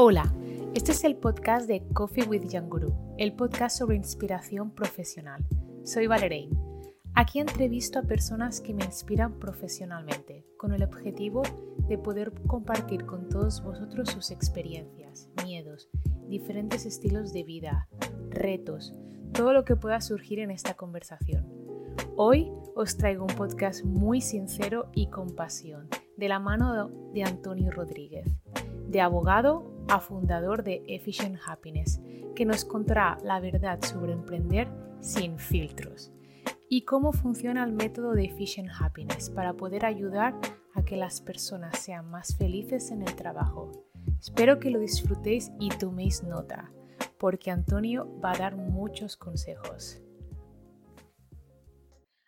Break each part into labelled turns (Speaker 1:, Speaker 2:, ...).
Speaker 1: Hola, este es el podcast de Coffee with Guru, el podcast sobre inspiración profesional. Soy Valerie. Aquí entrevisto a personas que me inspiran profesionalmente, con el objetivo de poder compartir con todos vosotros sus experiencias, miedos, diferentes estilos de vida, retos, todo lo que pueda surgir en esta conversación. Hoy os traigo un podcast muy sincero y con pasión, de la mano de Antonio Rodríguez, de abogado a fundador de Efficient Happiness, que nos contará la verdad sobre emprender sin filtros y cómo funciona el método de Efficient Happiness para poder ayudar a que las personas sean más felices en el trabajo. Espero que lo disfrutéis y toméis nota, porque Antonio va a dar muchos consejos.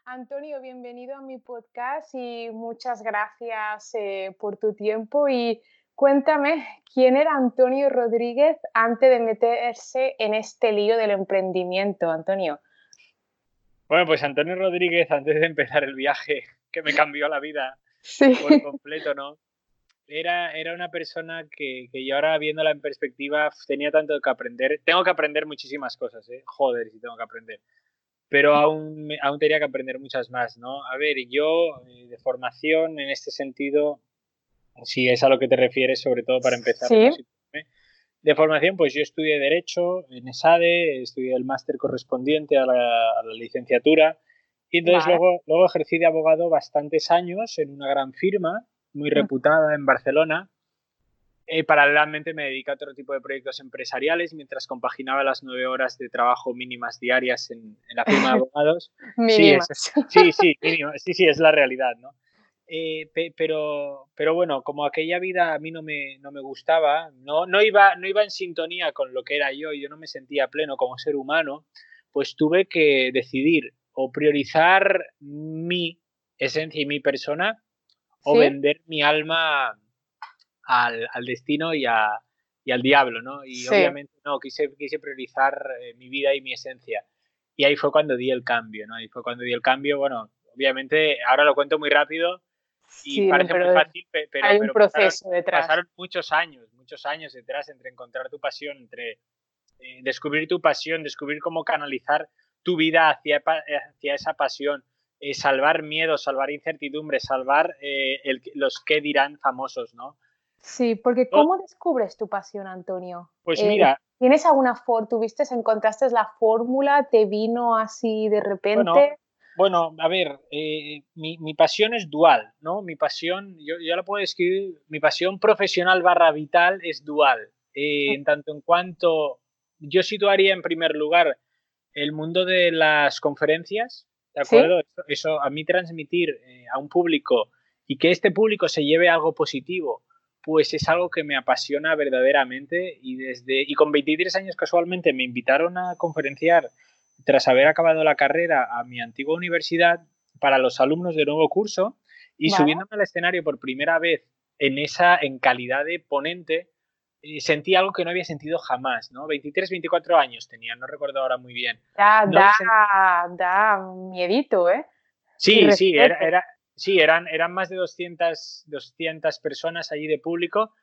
Speaker 1: Antonio, bienvenido a mi podcast y muchas gracias eh, por tu tiempo y Cuéntame, ¿quién era Antonio Rodríguez antes de meterse en este lío del emprendimiento, Antonio?
Speaker 2: Bueno, pues Antonio Rodríguez, antes de empezar el viaje que me cambió la vida por completo, ¿no? Era, era una persona que, que, yo ahora viéndola en perspectiva tenía tanto que aprender. Tengo que aprender muchísimas cosas, ¿eh? Joder, si tengo que aprender. Pero aún, aún tenía que aprender muchas más, ¿no? A ver, yo eh, de formación en este sentido si es a lo que te refieres, sobre todo para empezar. De formación, pues yo estudié Derecho en ESADE, estudié el máster correspondiente a la, licenciatura y entonces luego, luego ejercí de abogado bastantes años en una gran firma muy mm. reputada en Barcelona. Y paralelamente me dediqué a otro tipo de proyectos empresariales mientras compaginaba las nueve horas de trabajo mínimas diarias en, la firma de abogados. sí, sí, sí, sí, sí, es la realidad, ¿no? Eh, pero, pero bueno, como aquella vida a mí no me, no me gustaba, no, no, iba, no iba en sintonía con lo que era yo y yo no me sentía pleno como ser humano, pues tuve que decidir o priorizar mi esencia y mi persona o vender mi alma al, destino y, a, y, al diablo, ¿no? Y obviamente no, quise, quise priorizar eh, mi vida y mi esencia. Y ahí fue cuando di el cambio, ¿no? Ahí fue cuando di el cambio, bueno, obviamente ahora lo cuento muy rápido, y parece muy fácil, pero,
Speaker 1: hay un proceso
Speaker 2: pasaron,
Speaker 1: detrás.
Speaker 2: Pasaron muchos años, muchos años detrás entre encontrar tu pasión, entre eh, descubrir tu pasión, descubrir cómo canalizar tu vida hacia, hacia esa pasión, eh, salvar miedo, salvar incertidumbre, salvar eh, los que dirán famosos, ¿no?
Speaker 1: Sí, porque ¿cómo descubres tu pasión, Antonio?
Speaker 2: Pues mira.
Speaker 1: ¿Tienes alguna fórmula? ¿Tuviste, encontraste la fórmula? ¿Te vino así de repente?
Speaker 2: Bueno, a ver, eh, mi, pasión es dual, ¿no? Mi pasión, yo ya lo puedo describir, mi pasión profesional barra vital es dual. Eh, en tanto en cuanto yo situaría en primer lugar el mundo de las conferencias, ¿de acuerdo? Eso, a mí transmitir eh, a un público y que este público se lleve algo positivo, pues es algo que me apasiona verdaderamente y desde y con 23 años casualmente me invitaron a conferenciar tras haber acabado la carrera a mi antigua universidad para los alumnos de nuevo curso y subiéndome al escenario por primera vez en esa en calidad de ponente eh, sentí algo que no había sentido jamás, ¿no? 23, 24 años tenía, no recuerdo ahora muy bien.
Speaker 1: Da, da, da miedito, ¿eh?
Speaker 2: Sí, sí, era, sí eran, eran más de 200, 200 personas allí de público.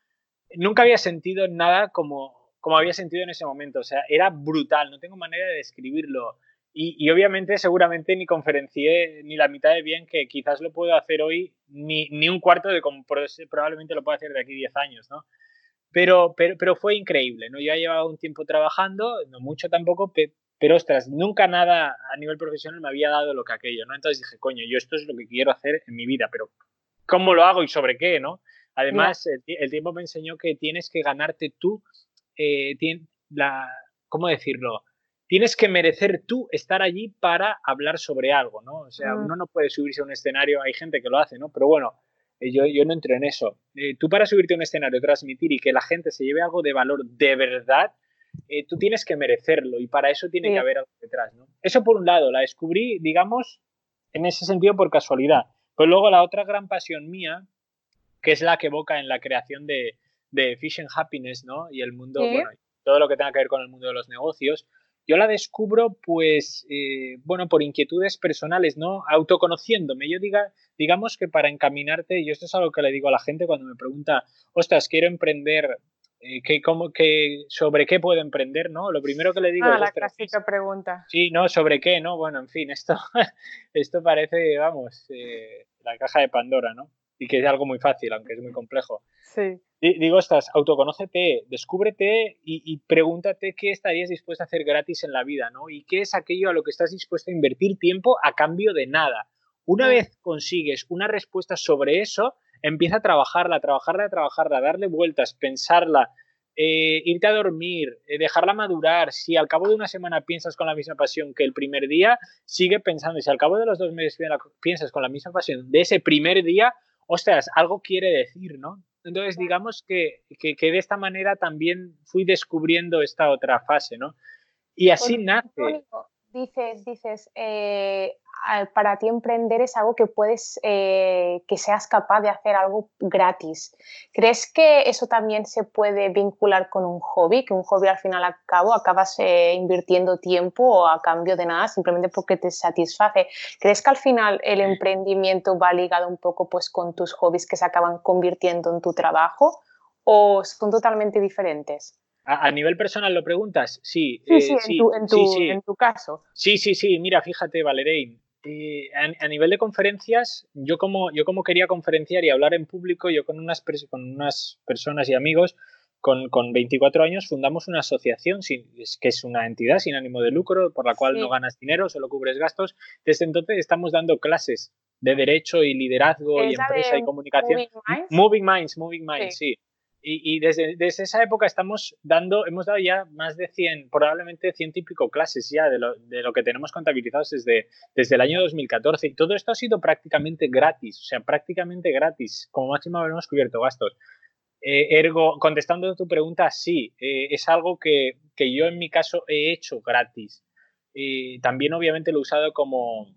Speaker 2: Nunca había sentido nada como, como había sentido en ese momento. O sea, era brutal, no tengo manera de describirlo. Y, obviamente, seguramente ni conferencié ni la mitad de bien que quizás lo puedo hacer hoy, ni, ni un cuarto de como probablemente lo puedo hacer de aquí 10 años, ¿no? Pero, pero, pero fue increíble, ¿no? Yo he llevado un tiempo trabajando, no mucho tampoco, pero ostras, nunca nada a nivel profesional me había dado lo que aquello, ¿no? Entonces dije, coño, yo esto es lo que quiero hacer en mi vida, pero ¿cómo lo hago y sobre qué, no? Además, el, tiempo me enseñó que tienes que ganarte tú eh, la, ¿cómo decirlo? Tienes que merecer tú estar allí para hablar sobre algo, ¿no? O sea, mm. uno no puede subirse a un escenario, hay gente que lo hace, ¿no? Pero bueno, eh, yo, yo no entro en eso. Eh, tú para subirte a un escenario, transmitir y que la gente se lleve algo de valor de verdad, tú tienes que merecerlo y para eso tiene que haber algo detrás, ¿no? Eso por un lado, la descubrí, digamos, en ese sentido por casualidad. Pero luego la otra gran pasión mía, que es la que evoca en la creación de, de Efficient Happiness, ¿no? Y el mundo, bueno, todo lo que tenga que ver con el mundo de los negocios. Yo la descubro, pues, eh, bueno, por inquietudes personales, ¿no? Autoconociéndome. Yo diga, digamos que para encaminarte, y esto es algo que le digo a la gente cuando me pregunta, ostras, quiero emprender eh, que, como, que, sobre qué puedo emprender, ¿no? Lo primero que le digo
Speaker 1: ah,
Speaker 2: es...
Speaker 1: la clásica pregunta.
Speaker 2: Sí, ¿no? ¿Sobre qué, no? Bueno, en fin, esto, esto parece, vamos, eh, la caja de Pandora, ¿no? Y que es algo muy fácil, aunque es muy complejo.
Speaker 1: Sí.
Speaker 2: Digo, estás, autoconócete, descúbrete y, y, pregúntate qué estarías dispuesto a hacer gratis en la vida, ¿no? Y qué es aquello a lo que estás dispuesto a invertir tiempo a cambio de nada. Una vez consigues una respuesta sobre eso, empieza a trabajarla, a trabajarla, a trabajarla, darle vueltas, pensarla, eh, irte a dormir, eh, dejarla madurar. Si al cabo de una semana piensas con la misma pasión que el primer día, sigue pensando. Y si al cabo de los dos meses piensas con la misma pasión de ese primer día, ostras, algo quiere decir, ¿no? Entonces, digamos que, que, que de esta manera también fui descubriendo esta otra fase, ¿no? Y así nace.
Speaker 1: Dices, dices, eh, para ti emprender es algo que puedes, eh, que seas capaz de hacer algo gratis. ¿Crees que eso también se puede vincular con un hobby? Que un hobby al final al acabas eh, invirtiendo tiempo a cambio de nada simplemente porque te satisface. ¿Crees que al final el emprendimiento va ligado un poco pues con tus hobbies que se acaban convirtiendo en tu trabajo o son totalmente diferentes?
Speaker 2: A, nivel personal lo preguntas, sí.
Speaker 1: Sí, sí, en, tu, en, tu, en, tu, caso.
Speaker 2: Sí, sí, sí. Mira, fíjate, Valerein, eh, a, nivel de conferencias, yo como, yo como quería conferenciar y hablar en público, yo con unas, con unas personas y amigos con, con 24 años fundamos una asociación que es una entidad sin ánimo de lucro por la cual no ganas dinero, solo cubres gastos. Desde entonces estamos dando clases de derecho y liderazgo y empresa y comunicación. Moving Minds, Moving Minds, sí. Y, desde, desde, esa época estamos dando, hemos dado ya más de 100, probablemente 100 y pico clases ya de lo, de lo que tenemos contabilizados desde, desde el año 2014. Y todo esto ha sido prácticamente gratis, o sea, prácticamente gratis. Como máximo habremos cubierto gastos. Eh, ergo, contestando a tu pregunta, sí, eh, es algo que, que, yo en mi caso he hecho gratis. y también obviamente lo he usado como,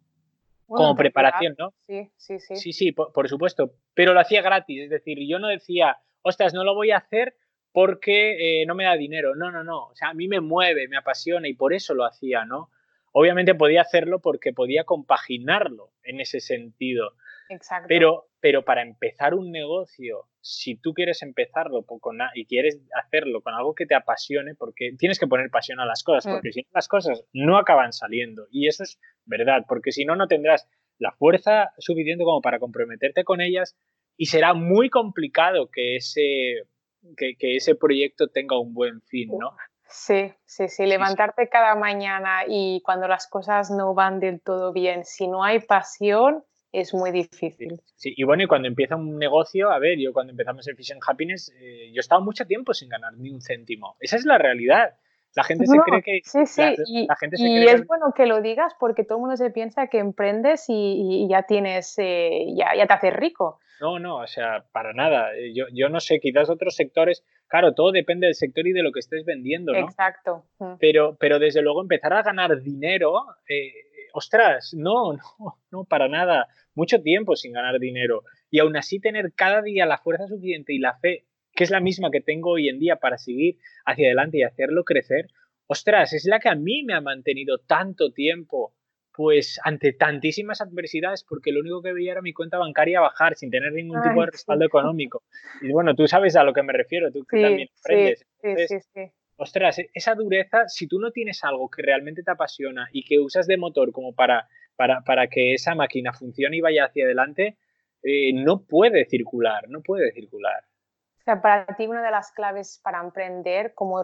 Speaker 2: como preparación, ¿no?
Speaker 1: Sí, sí, sí.
Speaker 2: Sí, sí, por, por, supuesto. Pero lo hacía gratis, es decir, yo no decía, ostras, no lo voy a hacer porque eh, no me da dinero. No, no, no. O sea, a mí me mueve, me apasiona y por eso lo hacía, ¿no? Obviamente podía hacerlo porque podía compaginarlo en ese sentido.
Speaker 1: Exacto.
Speaker 2: Pero, pero para empezar un negocio, si tú quieres empezarlo con, y quieres hacerlo con algo que te apasione, porque tienes que poner pasión a las cosas, mm. porque si no las cosas no acaban saliendo. Y eso es verdad, porque si no, no tendrás la fuerza suficiente como para comprometerte con ellas y será muy complicado que ese, que, ese proyecto tenga un buen fin, ¿no?
Speaker 1: Sí, sí, sí, levantarte cada mañana y cuando las cosas no van del todo bien, si no hay pasión, es muy difícil.
Speaker 2: Sí, y bueno, y cuando empieza un negocio, a ver, yo cuando empezamos el Fish Happiness, eh, yo he estado mucho tiempo sin ganar ni un céntimo. Esa es la realidad. La gente se cree que...
Speaker 1: Sí, sí, y, es bueno que lo digas porque todo el mundo se piensa que emprendes y, ya tienes, eh, ya, ya te haces rico.
Speaker 2: No, no, o sea, para nada. Eh, yo, yo no sé, quizás otros sectores, claro, todo depende del sector y de lo que estés vendiendo, ¿no?
Speaker 1: Exacto.
Speaker 2: Pero, pero desde luego empezar a ganar dinero, eh, ostras, no, no, no, para nada. Mucho tiempo sin ganar dinero. Y aún así tener cada día la fuerza suficiente y la fe, que es la misma que tengo hoy en día para seguir hacia adelante y hacerlo crecer, ostras, es la que a mí me ha mantenido tanto tiempo pues ante tantísimas adversidades, porque lo único que veía era mi cuenta bancaria bajar sin tener ningún tipo de respaldo económico. Y bueno, tú sabes a lo que me refiero, tú que también aprendes.
Speaker 1: Sí,
Speaker 2: ostras, e-, esa dureza, si tú no tienes algo que realmente te apasiona y que usas de motor como para, para, para que esa máquina funcione y vaya hacia adelante, eh, no puede circular, no puede circular.
Speaker 1: O sea, para ti una de las claves para emprender, como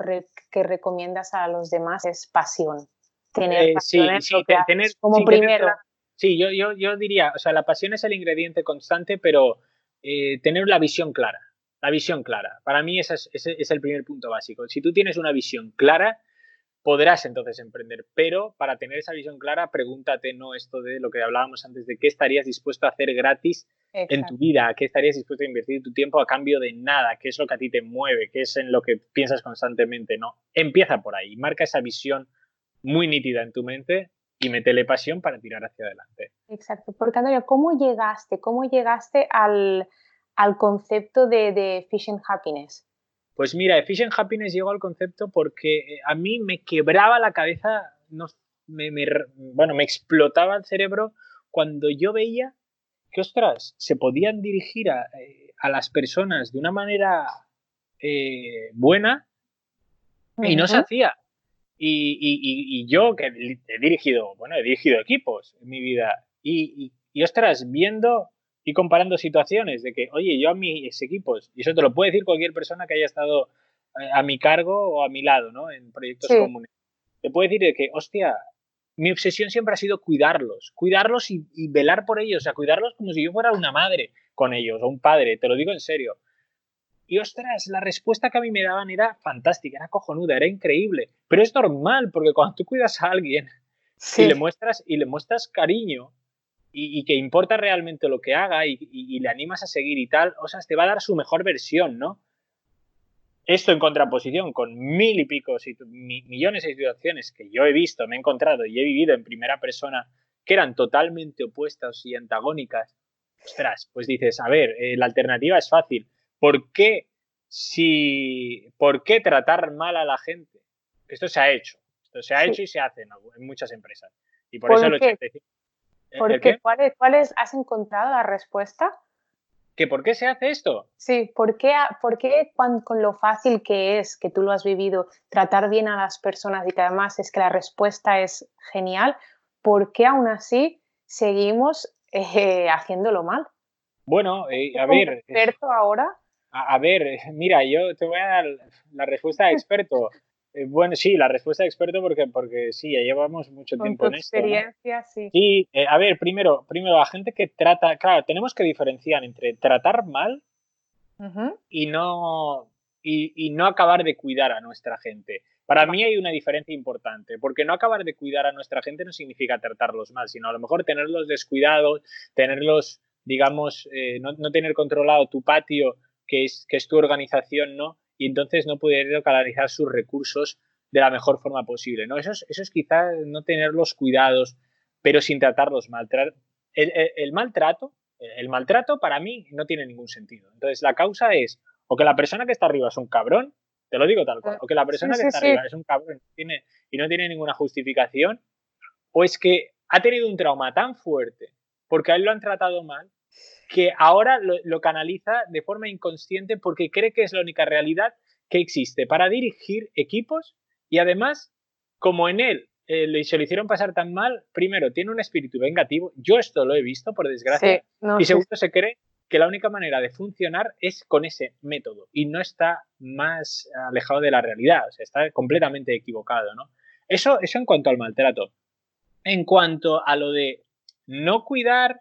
Speaker 1: que recomiendas a los demás, es pasión tener
Speaker 2: eh, sí, sí, tener,
Speaker 1: como primero.
Speaker 2: sí, yo, yo, yo diría, o sea, la pasión es el ingrediente constante, pero eh, tener la visión clara. La visión clara. Para mí ese es, ese es el primer punto básico. Si tú tienes una visión clara, podrás entonces emprender. Pero para tener esa visión clara, pregúntate no esto de lo que hablábamos antes, de qué estarías dispuesto a hacer gratis en tu vida, qué estarías dispuesto a invertir tu tiempo a cambio de nada, qué es lo que a ti te mueve, qué es en lo que piensas constantemente. No, empieza por ahí, marca esa visión muy nítida en tu mente y métele pasión para tirar hacia adelante.
Speaker 1: Exacto. Porque Antonio, ¿cómo llegaste? ¿Cómo llegaste al, al concepto de, de Fishing Happiness?
Speaker 2: Pues mira, Fishing Happiness llegó al concepto porque eh, a mí me quebraba la cabeza, no, me, bueno, me explotaba el cerebro cuando yo veía que, ostras, se podían dirigir a, eh, a las personas de una manera eh, buena y no se hacía. Y, yo, que he dirigido, bueno, he dirigido equipos en mi vida, y, y, ostras, viendo y comparando situaciones de que, oye, yo a mis equipos, y eso te lo puede decir cualquier persona que haya estado eh, a mi cargo o a mi lado, ¿no? En proyectos comunes. Te puede decir de que, hostia, mi obsesión siempre ha sido cuidarlos, cuidarlos y, y, velar por ellos, o sea, cuidarlos como si yo fuera una madre con ellos o un padre, te lo digo en serio. Y ostras, la respuesta que a mí me daban era fantástica, era cojonuda, era increíble. Pero es normal, porque cuando tú cuidas a alguien y, le muestras, y le muestras cariño y, que importa realmente lo que haga y, le animas a seguir y tal, o sea, te va a dar su mejor versión, ¿no? Esto en contraposición con mil y pico millones de situaciones que yo he visto, me he encontrado y he vivido en primera persona que eran totalmente opuestas y antagónicas. Ostras, pues dices, a ver, eh, la alternativa es fácil ¿Por qué, si, ¿Por qué tratar mal a la gente? Esto se ha hecho. Esto se ha hecho y se hace en, muchas empresas. Y por, eso lo he hecho.
Speaker 1: ¿Por qué? ¿Cuáles has encontrado la respuesta?
Speaker 2: ¿Que por qué se hace esto?
Speaker 1: Sí, ¿por qué, por qué con, lo fácil que es, que tú lo has vivido, tratar bien a las personas y que además es que la respuesta es genial, ¿por qué aún así seguimos eh, haciéndolo mal?
Speaker 2: Bueno, eh, a ver.
Speaker 1: experto ahora?
Speaker 2: A, ver, mira, yo te voy a dar la respuesta de experto. Eh, bueno, sí, la respuesta de experto porque, porque sí, ya llevamos mucho tiempo en esto.
Speaker 1: experiencia, sí.
Speaker 2: Sí, eh, a ver, primero, primero, la gente que trata, claro, tenemos que diferenciar entre tratar mal y, no, y, no acabar de cuidar a nuestra gente. Para mí hay una diferencia importante, porque no acabar de cuidar a nuestra gente no significa tratarlos mal, sino a lo mejor tenerlos descuidados, tenerlos, digamos, eh, no, no, tener controlado tu patio que es, que es tu organización, ¿no? Y entonces no poder canalizar sus recursos de la mejor forma posible, ¿no? Eso es, eso es quizá no tener los cuidados, pero sin tratarlos mal. El, el, maltrato, el maltrato para mí no tiene ningún sentido. Entonces la causa es o que la persona que está arriba es un cabrón, te lo digo tal cual, o que la persona que está arriba es un cabrón tiene, y no tiene ninguna justificación, o es que ha tenido un trauma tan fuerte porque a él lo han tratado mal que ahora lo, canaliza de forma inconsciente porque cree que es la única realidad que existe para dirigir equipos y además, como en él eh, se lo hicieron pasar tan mal, primero, tiene un espíritu vengativo, yo esto lo he visto, por desgracia, y segundo, se cree que la única manera de funcionar es con ese método y no está más alejado de la realidad, o sea, está completamente equivocado, ¿no? Eso, eso en cuanto al maltrato. En cuanto a lo de no cuidar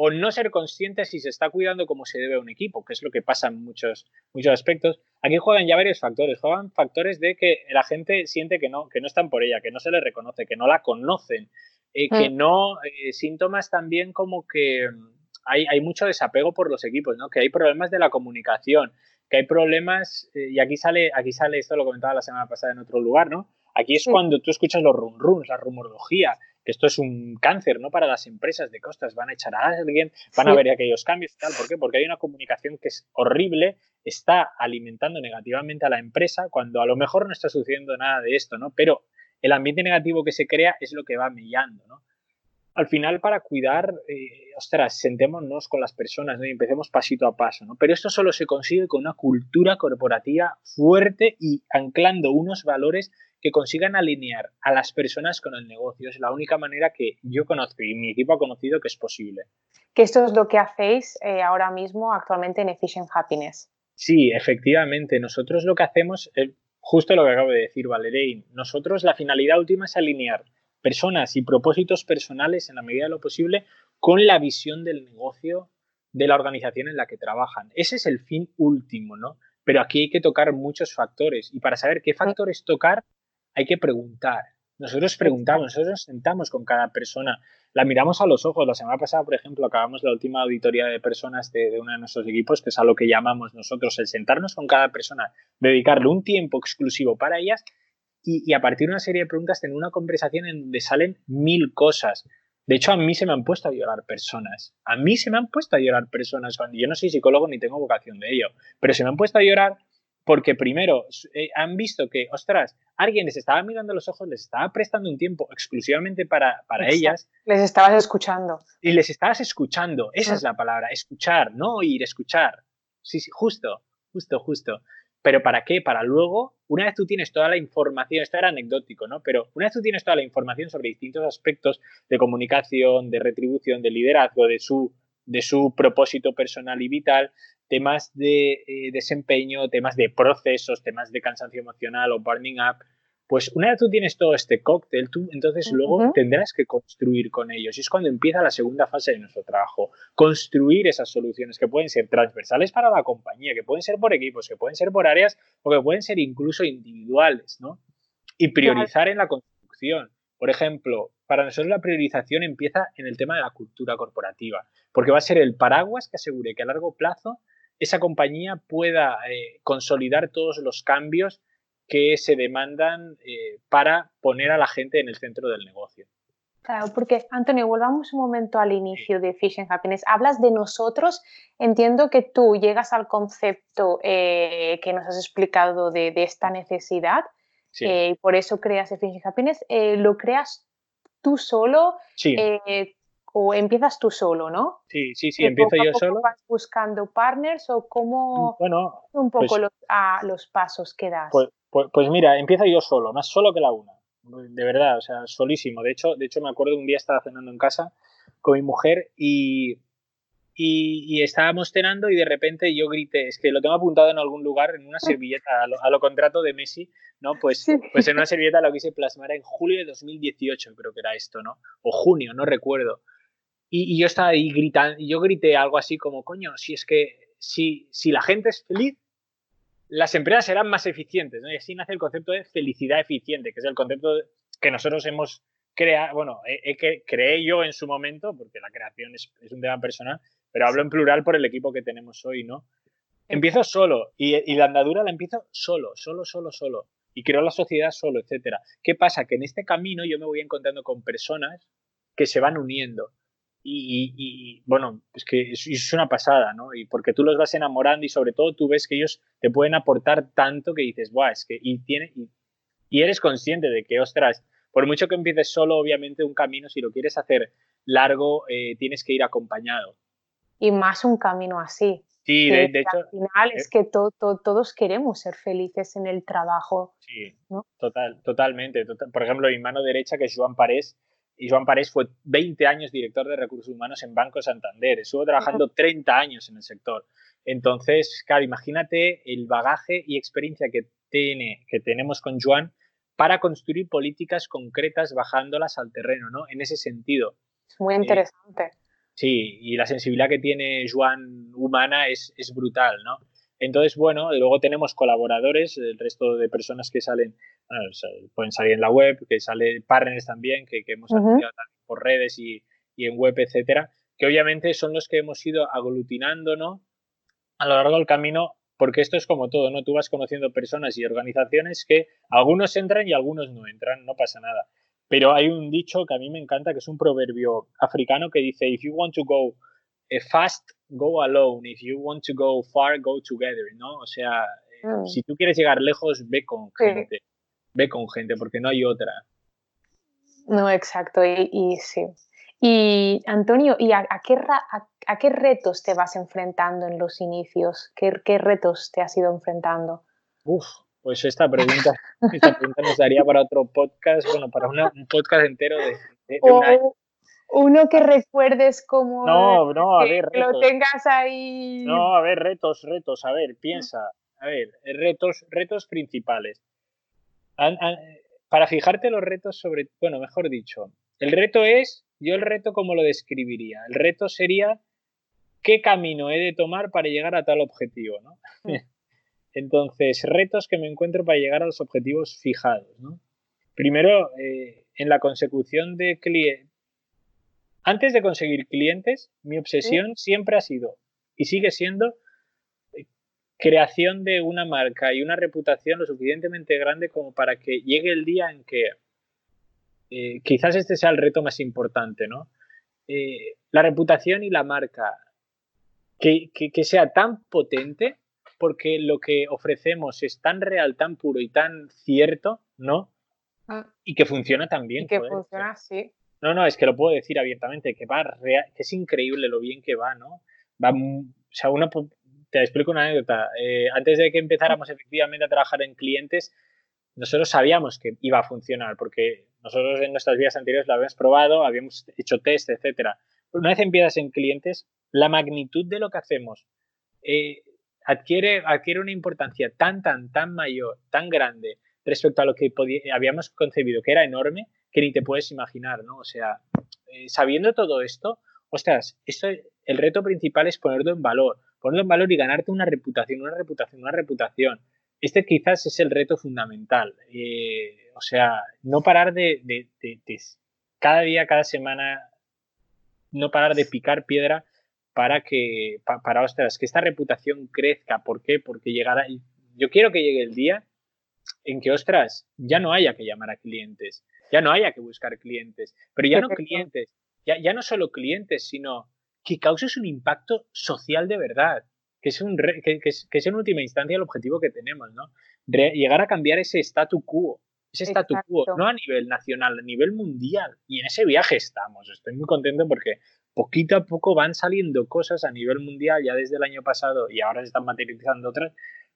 Speaker 2: o no ser consciente si se está cuidando como se debe a un equipo, que es lo que pasa en muchos, muchos aspectos. Aquí juegan ya varios factores. Juegan factores de que la gente siente que no, que no están por ella, que no se le reconoce, que no la conocen, eh, que mm. no. Eh, síntomas también como que mm, hay, hay, mucho desapego por los equipos, ¿no? Que hay problemas de la comunicación, que hay problemas, eh, y aquí sale, aquí sale esto lo comentaba la semana pasada en otro lugar, ¿no? Aquí es cuando tú escuchas los rum rums, la rumorología, esto es un cáncer, ¿no? Para las empresas de costas, van a echar a alguien, van a ver aquellos cambios y tal. ¿Por qué? Porque hay una comunicación que es horrible, está alimentando negativamente a la empresa cuando a lo mejor no está sucediendo nada de esto, ¿no? Pero el ambiente negativo que se crea es lo que va mellando, ¿no? Al final, para cuidar, eh, ostras, sentémonos con las personas ¿no? y empecemos pasito a paso, ¿no? Pero esto solo se consigue con una cultura corporativa fuerte y anclando unos valores que consigan alinear a las personas con el negocio. Es la única manera que yo conozco y mi equipo ha conocido que es posible.
Speaker 1: Que esto es lo que hacéis eh, ahora mismo actualmente en Efficient Happiness.
Speaker 2: Sí, efectivamente. Nosotros lo que hacemos, es justo lo que acabo de decir, Valerie, nosotros la finalidad última es alinear personas y propósitos personales en la medida de lo posible con la visión del negocio de la organización en la que trabajan. Ese es el fin último, ¿no? Pero aquí hay que tocar muchos factores y para saber qué factores tocar hay que preguntar. Nosotros preguntamos, nosotros nos sentamos con cada persona, la miramos a los ojos. La semana pasada, por ejemplo, acabamos la última auditoría de personas de, uno de nuestros equipos, que es a lo que llamamos nosotros el sentarnos con cada persona, dedicarle un tiempo exclusivo para ellas y, a partir de una serie de preguntas tener una conversación en donde salen mil cosas. De hecho, a mí se me han puesto a llorar personas. A mí se me han puesto a llorar personas cuando yo no soy psicólogo ni tengo vocación de ello, pero se me han puesto a llorar porque primero eh, han visto que, ostras, alguien les estaba mirando los ojos, les estaba prestando un tiempo exclusivamente para, para ellas.
Speaker 1: Les estabas escuchando.
Speaker 2: Y les estabas escuchando, esa es la palabra, escuchar, no oír, escuchar. Sí, sí, justo, justo, justo. pero ¿para qué? Para luego, una vez tú tienes toda la información, esto era anecdótico, ¿no? Pero una vez tú tienes toda la información sobre distintos aspectos de comunicación, de retribución, de liderazgo, de su, de su propósito personal y vital, temas de eh, desempeño, temas de procesos, temas de cansancio emocional o burning up, pues una vez tú tienes todo este cóctel, tú entonces luego tendrás que construir con ellos. Y es cuando empieza la segunda fase de nuestro trabajo. Construir esas soluciones que pueden ser transversales para la compañía, que pueden ser por equipos, que pueden ser por áreas o que pueden ser incluso individuales, ¿no? Y priorizar en la construcción. Por ejemplo, para nosotros la priorización empieza en el tema de la cultura corporativa, porque va a ser el paraguas que asegure que a largo plazo esa compañía pueda eh, consolidar todos los cambios que se demandan eh, para poner a la gente en el centro del negocio.
Speaker 1: Claro, porque Antonio, volvamos un momento al inicio de Fish and Happiness. Hablas de nosotros. Entiendo que tú llegas al concepto eh, que nos has explicado de, esta necesidad eh, y por eso creas Fish and Happiness. ¿Lo creas tú solo?
Speaker 2: Sí
Speaker 1: o empiezas tú solo, ¿no?
Speaker 2: Sí, sí, sí, empiezo yo solo.
Speaker 1: ¿Vas buscando partners o cómo
Speaker 2: bueno,
Speaker 1: un poco pues los, los, pasos que das?
Speaker 2: Pues, pues, pues, mira, empiezo yo solo, más solo que la una. De verdad, o sea, solísimo. De hecho, de hecho me acuerdo un día estaba cenando en casa con mi mujer y, y, estábamos cenando y de repente yo grité, es que lo tengo apuntado en algún lugar, en una servilleta, a lo, contrato de Messi, ¿no? Pues, pues en una servilleta lo quise plasmar en julio de 2018, creo que era esto, ¿no? O junio, no recuerdo. Y, yo estaba ahí gritando, y yo grité algo así como, coño, si es que si, si la gente es feliz, las empresas serán más eficientes, ¿no? Y así nace el concepto de felicidad eficiente, que es el concepto que nosotros hemos creado, bueno, que creé yo en su momento, porque la creación es, es, un tema personal, pero hablo en plural por el equipo que tenemos hoy, ¿no? Empiezo solo y, y la andadura la empiezo solo, solo, solo, solo. Y creo la sociedad solo, etcétera. ¿Qué pasa? Que en este camino yo me voy encontrando con personas que se van uniendo y, bueno, es que es, una pasada, ¿no? Y porque tú los vas enamorando y sobre todo tú ves que ellos te pueden aportar tanto que dices, guau, es que y, tiene, y, eres consciente de que, ostras, por mucho que empieces solo, obviamente un camino, si lo quieres hacer largo, eh, tienes que ir acompañado.
Speaker 1: Y más un camino así.
Speaker 2: Sí, de, hecho.
Speaker 1: Al final es eh que todos queremos ser felices en el trabajo.
Speaker 2: Sí, total, totalmente. Por ejemplo, mi mano derecha, que es Joan Parés, y Joan Parés fue 20 años director de recursos humanos en Banco Santander. Estuvo trabajando 30 años en el sector. Entonces, claro, imagínate el bagaje y experiencia que, tiene, que tenemos con Joan para construir políticas concretas bajándolas al terreno, ¿no? En ese sentido.
Speaker 1: Muy eh, interesante.
Speaker 2: Sí, y la sensibilidad que tiene Joan humana es, es brutal, ¿no? Entonces, bueno, luego tenemos colaboradores, el resto de personas que salen, pueden salir en la web, que salen partners también, que, hemos anunciado también por redes y, en web, etcétera, que obviamente son los que hemos ido aglutinando, ¿no? A lo largo del camino, porque esto es como todo, ¿no? Tú vas conociendo personas y organizaciones que algunos entran y algunos no entran, no pasa nada. Pero hay un dicho que a mí me encanta, que es un proverbio africano que dice, if you want to go eh, fast, go alone. If you want to go far, go together, ¿no? O sea, eh, mm. si tú quieres llegar lejos, ve con gente. Ve con gente, porque no hay otra.
Speaker 1: No, exacto, y, sí. Y Antonio, ¿y a, qué a, qué retos te vas enfrentando en los inicios? ¿Qué, qué retos te has ido enfrentando?
Speaker 2: Uf, pues esta pregunta, esta pregunta nos daría para otro podcast, bueno, para un podcast entero de, de,
Speaker 1: uno que recuerdes como
Speaker 2: no, no, a ver,
Speaker 1: lo tengas ahí.
Speaker 2: No, a ver, retos, retos, a ver, piensa, a ver, retos, retos principales. para fijarte los retos sobre, bueno, mejor dicho, el reto es, yo el reto cómo lo describiría. El reto sería qué camino he de tomar para llegar a tal objetivo, ¿no? Entonces, retos que me encuentro para llegar a los objetivos fijados, ¿no? Primero, eh, en la consecución de, antes de conseguir clientes, mi obsesión siempre ha sido y sigue siendo eh, creación de una marca y una reputación lo suficientemente grande como para que llegue el día en que eh, quizás este sea el reto más importante, ¿no? Eh, la reputación y la marca, que, sea tan potente porque lo que ofrecemos es tan real, tan puro y tan cierto, ¿no? Ah. Y que funciona tan bien.
Speaker 1: Y que funciona, sí.
Speaker 2: No, no, es que lo puedo decir abiertamente, que va que es increíble lo bien que va, ¿no? Va, o sea, uno te explico una anécdota. Eh, antes de que empezáramos efectivamente a trabajar en clientes, nosotros sabíamos que iba a funcionar porque nosotros en nuestras vidas anteriores lo habíamos probado, habíamos hecho test, etcétera. Una vez empiezas en clientes, la magnitud de lo que hacemos eh, adquiere, adquiere una importancia tan, tan, tan mayor, tan grande respecto a lo que habíamos concebido, que era enorme, que ni te puedes imaginar, ¿no? O sea, eh, sabiendo todo esto, ostras, esto, el reto principal es ponerlo en valor, ponerlo en valor y ganarte una reputación, una reputación, una reputación. Este quizás es el reto fundamental. Eh, o sea, no parar de, de, cada día, cada semana, no parar de picar piedra para que, para, ostras, que esta reputación crezca. ¿Por qué? Porque llegará, yo quiero que llegue el día en que, ostras, ya no haya que llamar a clientes, ya no haya que buscar clientes, pero ya no clientes, ya, ya no solo clientes, sino que causes un impacto social de verdad, que es, un que, que, es, en última instancia el objetivo que tenemos, ¿no? llegar a cambiar ese statu quo, ese statu quo, no a nivel nacional, a nivel mundial. Y en ese viaje estamos. Estoy muy contento porque poquito a poco van saliendo cosas a nivel mundial ya desde el año pasado y ahora se están materializando otras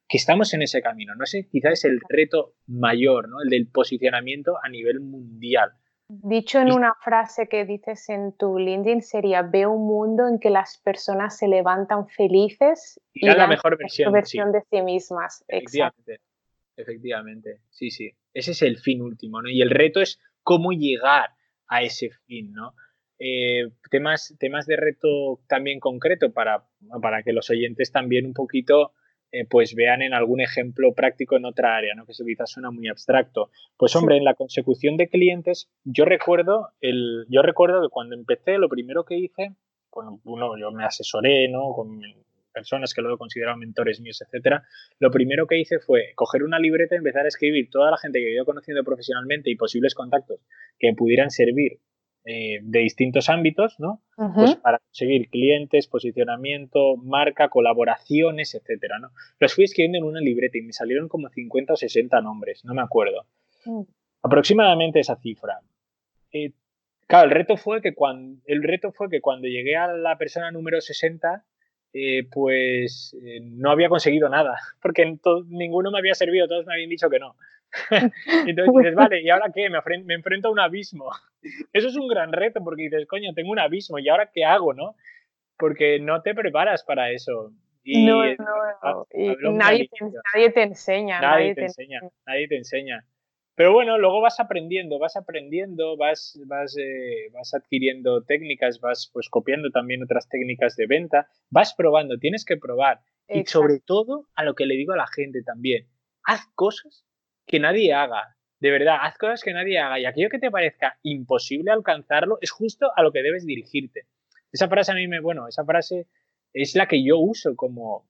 Speaker 2: que estamos en ese camino. No sé, quizás es el reto mayor, ¿no? El del posicionamiento a nivel mundial.
Speaker 1: Dicho en una frase que dices en tu LinkedIn sería, veo un mundo en que las personas se levantan felices
Speaker 2: y, dan la mejor versión,
Speaker 1: versión de sí mismas.
Speaker 2: Efectivamente, efectivamente, sí, sí. Ese es el fin último, ¿no? Y el reto es cómo llegar a ese fin, ¿no? Eh, temas, temas de reto también concreto para, para que los oyentes también un poquito eh, pues vean en algún ejemplo práctico en otra área, ¿no? que eso quizás suena muy abstracto. Pues hombre, en la consecución de clientes, yo recuerdo, el, yo recuerdo que cuando empecé, lo primero que hice, bueno, uno, yo me asesoré ¿no? con personas que luego consideraban mentores míos, etcétera, lo primero que hice fue coger una libreta y empezar a escribir toda la gente que he ido conociendo profesionalmente y posibles contactos que pudieran servir eh, de distintos ámbitos, ¿no? Pues para conseguir clientes, posicionamiento, marca, colaboraciones, etcétera, ¿no? Los fui escribiendo en una libreta y me salieron como 50 o 60 nombres, no me acuerdo. Mm. Aproximadamente esa cifra. Eh, claro, el reto fue que cuando el reto fue que cuando llegué a la persona número 60 eh, pues no había conseguido nada, porque ninguno me había servido, todos me habían dicho que no. Entonces dices, vale, ¿y ahora qué? Me, me, enfrento a un abismo. Eso es un gran reto porque dices, coño, tengo un abismo, ¿y ahora qué hago, no? Porque no te preparas para eso.
Speaker 1: Y, no, no, nadie, te, nadie, te, enseña.
Speaker 2: Nadie, te, enseña, nadie te enseña. Pero bueno, luego vas aprendiendo, vas aprendiendo, vas, vas, eh, vas adquiriendo técnicas, vas pues copiando también otras técnicas de venta, vas probando, tienes que probar. Y sobre todo, a lo que le digo a la gente también, haz cosas que nadie haga. De verdad, haz cosas que nadie haga y aquello que te parezca imposible alcanzarlo es justo a lo que debes dirigirte. Esa frase a mí me, bueno, esa frase es la que yo uso como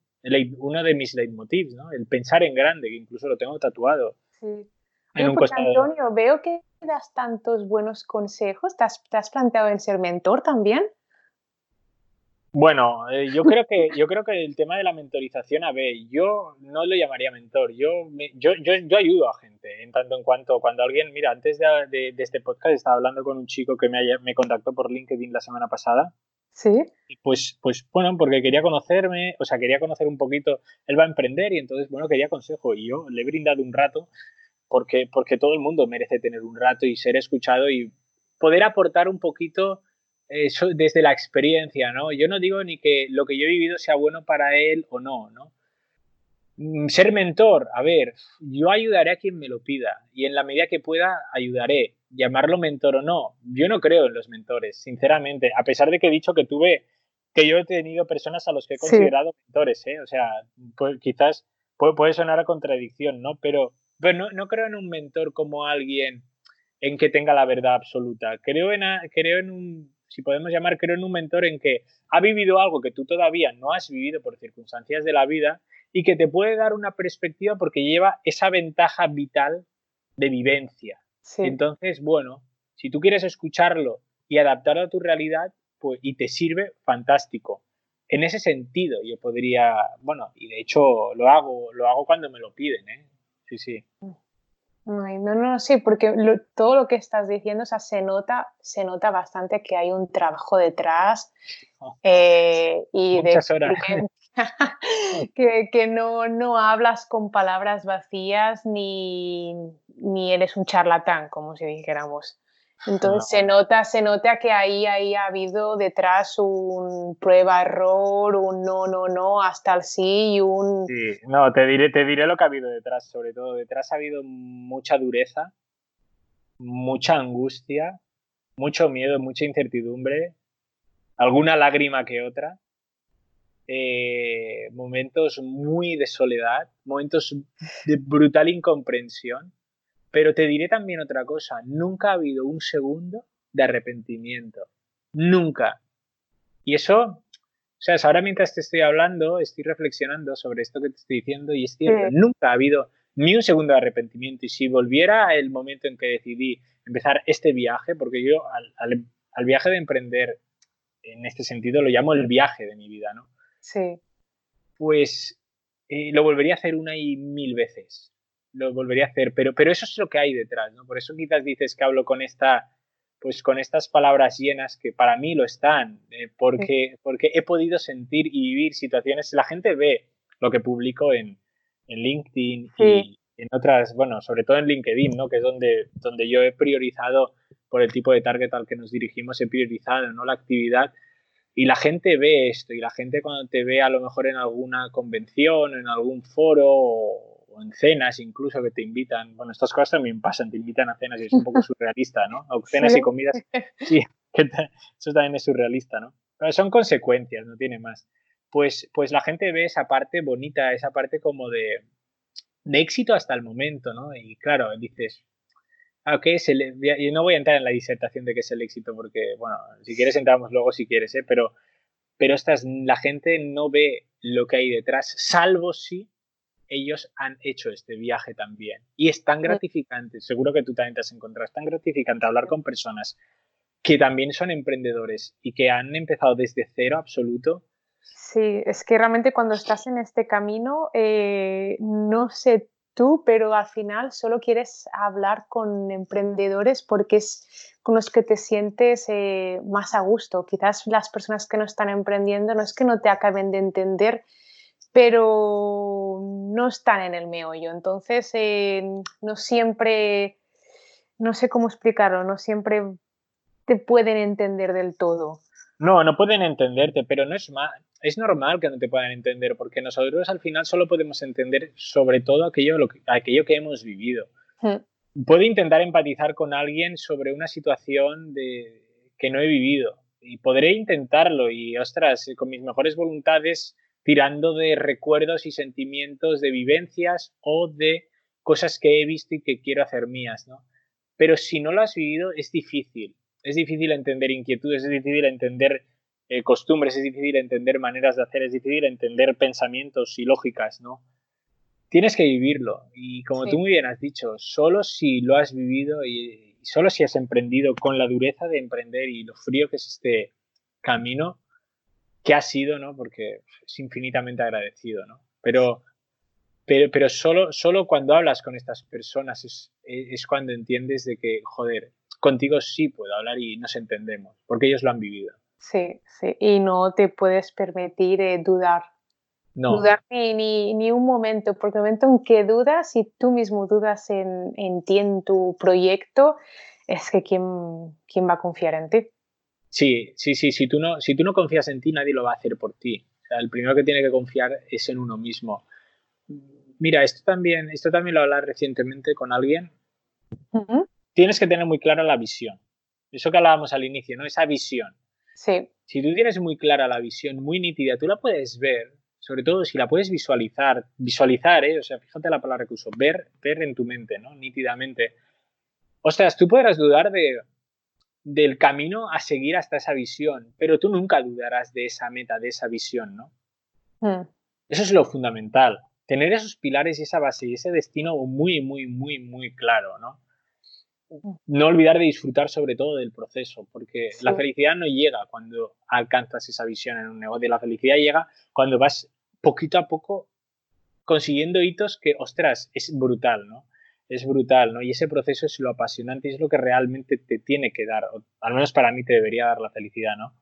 Speaker 2: uno de mis leitmotivs, ¿no? El pensar en grande, que incluso lo tengo tatuado.
Speaker 1: Sí. Pues, Antonio, veo que das tantos buenos consejos. ¿Te has, planteado en ser mentor también?
Speaker 2: Bueno, eh, yo creo que yo creo que el tema de la mentorización, a ver, yo no lo llamaría mentor, yo, yo, yo, ayudo a gente, en tanto en cuanto cuando alguien, mira, antes de, este podcast estaba hablando con un chico que me, me contactó por LinkedIn la semana pasada.
Speaker 1: Sí.
Speaker 2: Y pues, pues bueno, porque quería conocerme, o sea, quería conocer un poquito, él va a emprender y entonces, bueno, quería consejo y yo le he brindado un rato porque, porque todo el mundo merece tener un rato y ser escuchado y poder aportar un poquito eso desde la experiencia, ¿no? Yo no digo ni que lo que yo he vivido sea bueno para él o no, ¿no? Mm, ser mentor, a ver, yo ayudaré a quien me lo pida y en la medida que pueda ayudaré. Llamarlo mentor o no, yo no creo en los mentores, sinceramente, a pesar de que he dicho que tuve, que yo he tenido personas a los que he considerado mentores, ¿eh? O sea, pues, quizás puede, puede sonar a contradicción, ¿no? Pero pero no, creo en un mentor como alguien en que tenga la verdad absoluta. Creo en, creo en un, si podemos llamar, creo en un mentor en que ha vivido algo que tú todavía no has vivido por circunstancias de la vida y que te puede dar una perspectiva porque lleva esa ventaja vital de vivencia. Entonces, bueno, si tú quieres escucharlo y adaptarlo a tu realidad, pues, y te sirve, fantástico. En ese sentido, yo podría, bueno, y de hecho lo hago, lo hago cuando me lo piden, ¿eh? sí, sí.
Speaker 1: No, no, sí, porque todo lo que estás diciendo, o sea, se nota, se nota bastante que hay un trabajo detrás. Oh. Eh, y
Speaker 2: Muchas horas.
Speaker 1: que, no, no, hablas con palabras vacías ni, ni, eres un charlatán, como si dijéramos. Entonces se nota, se nota que ahí, ahí ha habido detrás un prueba-error, un no, no, no, hasta el sí y un...
Speaker 2: Sí, no, te diré, te diré lo que ha habido detrás, sobre todo. Detrás ha habido mucha dureza, mucha angustia, mucho miedo, mucha incertidumbre, alguna lágrima que otra, eh, momentos muy de soledad, momentos de brutal incomprensión, pero te diré también otra cosa, nunca ha habido un segundo de arrepentimiento, nunca. Y eso, o sea, ahora mientras te estoy hablando, estoy reflexionando sobre esto que te estoy diciendo y es cierto, nunca ha habido ni un segundo de arrepentimiento. Y si volviera el momento en que decidí empezar este viaje, porque yo al, viaje de emprender, en este sentido, lo llamo el viaje de mi vida, ¿no?
Speaker 1: Sí.
Speaker 2: Pues eh, lo volvería a hacer una y mil veces. Lo volvería a hacer, pero, pero eso es lo que hay detrás, ¿no? Por eso quizás dices que hablo con esta pues con estas palabras llenas que para mí lo están, eh, porque, porque he podido sentir y vivir situaciones, la gente ve lo que publico en, en LinkedIn y en otras, bueno, sobre todo en LinkedIn, ¿no? Que es donde, donde yo he priorizado por el tipo de target al que nos dirigimos, he priorizado, ¿no? La actividad. Y la gente ve esto, y la gente cuando te ve a lo mejor en alguna convención, en algún foro o, en cenas incluso que te invitan, bueno, estas cosas también pasan, te invitan a cenas y es un poco surrealista, ¿no? O cenas y comidas, sí, eso también es surrealista, ¿no? Pero son consecuencias, no tiene más pues, pues la gente ve esa parte bonita, esa parte como de, de éxito hasta el momento, ¿no? Y claro, dices, ah, ok, se yo no voy a entrar en la disertación de qué es el éxito porque, bueno, si quieres entramos luego si quieres, ¿eh? Pero, pero estas, la gente no ve lo que hay detrás, salvo si ellos han hecho este viaje también. Y es tan gratificante, seguro que tú también te has encontrado, es tan gratificante hablar con personas que también son emprendedores y que han empezado desde cero absoluto
Speaker 1: Sí, es que realmente cuando estás en este camino, eh, no sé tú, pero al final solo quieres hablar con emprendedores porque es con los que te sientes eh, más a gusto. Quizás las personas que no están emprendiendo no es que no te acaben de entender, pero no están en el meollo. Entonces, eh, no siempre, no sé cómo explicarlo, no siempre te pueden entender del todo.
Speaker 2: No, no pueden entenderte, pero no es mal es normal que no te puedan entender, porque nosotros al final solo podemos entender sobre todo aquello, lo que, aquello que hemos vivido. Hmm. Puedo intentar empatizar con alguien sobre una situación de, que no he vivido y podré intentarlo y, ostras, con mis mejores voluntades, tirando de recuerdos y sentimientos de vivencias o de cosas que he visto y que quiero hacer mías, ¿no? Pero si no lo has vivido, es difícil. Es difícil entender inquietudes, es difícil entender eh, costumbres, es difícil entender maneras de hacer, es difícil entender pensamientos y lógicas, ¿no? Tienes que vivirlo y como tú muy bien has dicho, solo si lo has vivido y, solo si has emprendido con la dureza de emprender y lo frío que es este camino, que ha sido, ¿no? Porque es infinitamente agradecido, ¿no? Pero, pero, pero solo, solo cuando hablas con estas personas es, es, cuando entiendes de que, joder, contigo sí puedo hablar y nos entendemos, porque ellos lo han vivido.
Speaker 1: Sí, sí, y no te puedes permitir eh, dudar. No. Dudar ni, ni, un momento, porque el momento en que dudas y tú mismo dudas en, en ti, en tu proyecto, es que ¿quién, quién va a confiar en ti?
Speaker 2: Sí, sí, sí, si tú, no, si tú no confías en ti, nadie lo va a hacer por ti. O sea, el primero que tiene que confiar es en uno mismo. Mira, esto también, esto también lo hablé recientemente con alguien. Tienes que tener muy clara la visión. Eso que hablábamos al inicio, ¿no? Esa visión. Si tú tienes muy clara la visión, muy nítida, tú la puedes ver, sobre todo si la puedes visualizar, visualizar, ¿eh? o sea, fíjate la palabra que uso, ver, ver en tu mente, ¿no? Nítidamente. Ostras, tú podrás dudar de, del camino a seguir hasta esa visión, pero tú nunca dudarás de esa meta, de esa visión, ¿no? Hmm. Eso es lo fundamental, tener esos pilares y esa base y ese destino muy, muy, muy, muy claro, ¿no? no olvidar de disfrutar sobre todo del proceso, porque la felicidad no llega cuando alcanzas esa visión en un negocio, la felicidad llega cuando vas poquito a poco consiguiendo hitos que, ostras, es brutal, ¿no? Es brutal, ¿no? Y ese proceso es lo apasionante y es lo que realmente te tiene que dar, al menos para mí te debería dar la felicidad, ¿no?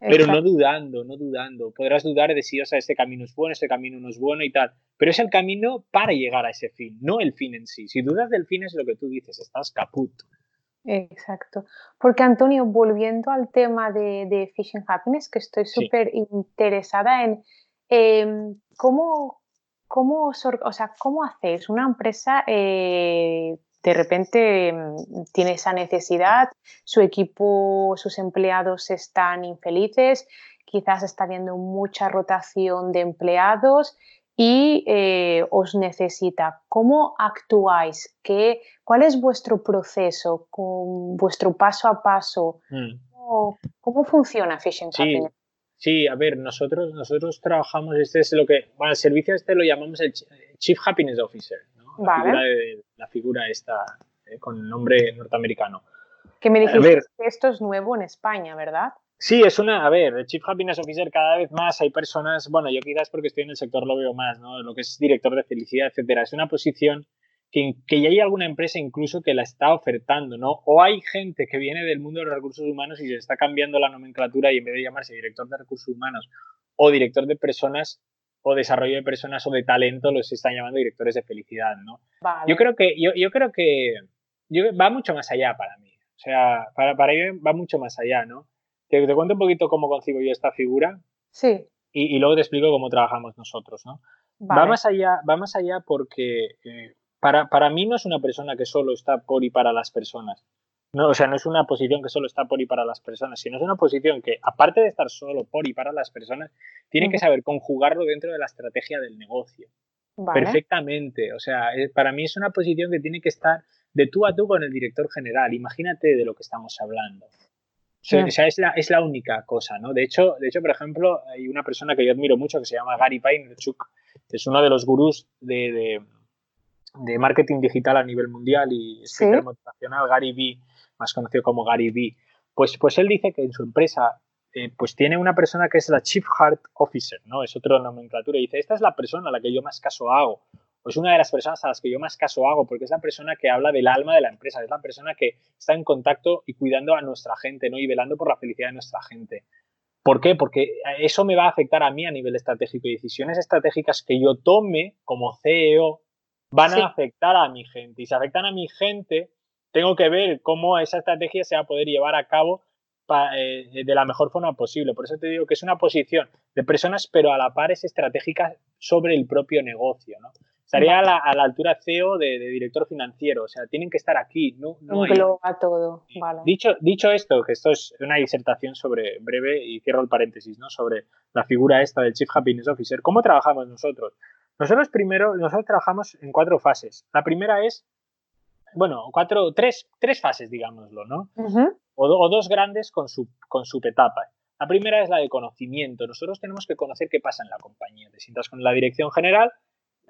Speaker 2: pero no dudando, no dudando. Podrás dudar de si, o sea, este camino es bueno, este camino no es bueno y tal, pero es el camino para llegar a ese fin, no el fin en sí. Si dudas del fin es lo que tú dices, estás caput.
Speaker 1: Exacto. Porque Antonio, volviendo al tema de, de Fishing Happiness, que estoy súper interesada en em, cómo, cómo, o sea, cómo hacéis una empresa eh, de repente mm, tiene esa necesidad, su equipo, sus empleados están infelices, quizás está habiendo mucha rotación de empleados y eh, os necesita. ¿Cómo actuáis? ¿Qué, ¿Cuál es vuestro proceso, con vuestro paso a paso? Mm. ¿Cómo, funciona Fishing
Speaker 2: sí, Sí, a ver, nosotros, nosotros trabajamos, este es lo que, bueno, el servicio este lo llamamos el Chief Happiness Officer, ¿no? La, figura, la figura esta eh, con nombre norteamericano.
Speaker 1: Que me dijiste que esto es nuevo en España, ¿verdad?
Speaker 2: Sí, es una, a ver, el Chief Happiness Officer cada vez más hay personas, bueno, yo quizás porque estoy en el sector lo veo más, ¿no? Lo que es director de felicidad, etcétera. Es una posición que, que, ya hay alguna empresa incluso que la está ofertando, ¿no? O hay gente que viene del mundo de los recursos humanos y se está cambiando la nomenclatura y en vez de llamarse director de recursos humanos o director de personas o desarrollo de personas o de talento, los están llamando directores de felicidad, ¿no? Yo creo que, yo, yo creo que va mucho más allá para mí. O sea, para, para mí va mucho más allá, ¿no? Te, te, cuento un poquito cómo concibo yo esta figura.
Speaker 1: Sí.
Speaker 2: Y, luego te explico cómo trabajamos nosotros, ¿no? Va más allá, va más allá porque eh, para, para mí no es una persona que solo está por y para las personas. No, o sea, no es una posición que solo está por y para las personas, sino es una posición que, aparte de estar solo por y para las personas, tiene que saber conjugarlo dentro de la estrategia del negocio. Perfectamente. O sea, para mí es una posición que tiene que estar de tú a tú con el director general. Imagínate de lo que estamos hablando. O sea, es la, es la única cosa, ¿no? De hecho, de hecho, por ejemplo, hay una persona que yo admiro mucho que se llama Gary Vaynerchuk, que es uno de los gurús de, de, marketing digital a nivel mundial y speaker motivacional, Gary Vee, más conocido como Gary Vee. Pues, pues él dice que en su empresa eh, pues tiene una persona que es la Chief Heart Officer, ¿no? Es otra nomenclatura. Y dice, esta es la persona a la que yo más caso hago pues una de las personas a las que yo más caso hago, porque es la persona que habla del alma de la empresa, es la persona que está en contacto y cuidando a nuestra gente, ¿no? Y velando por la felicidad de nuestra gente. ¿Por qué? Porque eso me va a afectar a mí a nivel estratégico y decisiones estratégicas que yo tome como CEO van a afectar a mi gente. Y si afectan a mi gente, tengo que ver cómo esa estrategia se va a poder llevar a cabo eh, de la mejor forma posible. Por eso te digo que es una posición de personas, pero a la par es estratégica sobre el propio negocio. ¿no? Estaría a la, a la altura CEO de, director financiero, o sea, tienen que estar aquí. No, no
Speaker 1: Engloba todo,
Speaker 2: Dicho, dicho esto, que esto es una disertación sobre, breve, y cierro el paréntesis, ¿no? Sobre la figura esta del Chief Happiness Officer. ¿Cómo trabajamos nosotros? Nosotros primero, nosotros trabajamos en cuatro fases. La primera es, bueno, cuatro, tres, tres fases, digámoslo, ¿no? o, o, dos grandes con su, con su etapa. La primera es la de conocimiento. Nosotros tenemos que conocer qué pasa en la compañía. Te sientas con la dirección general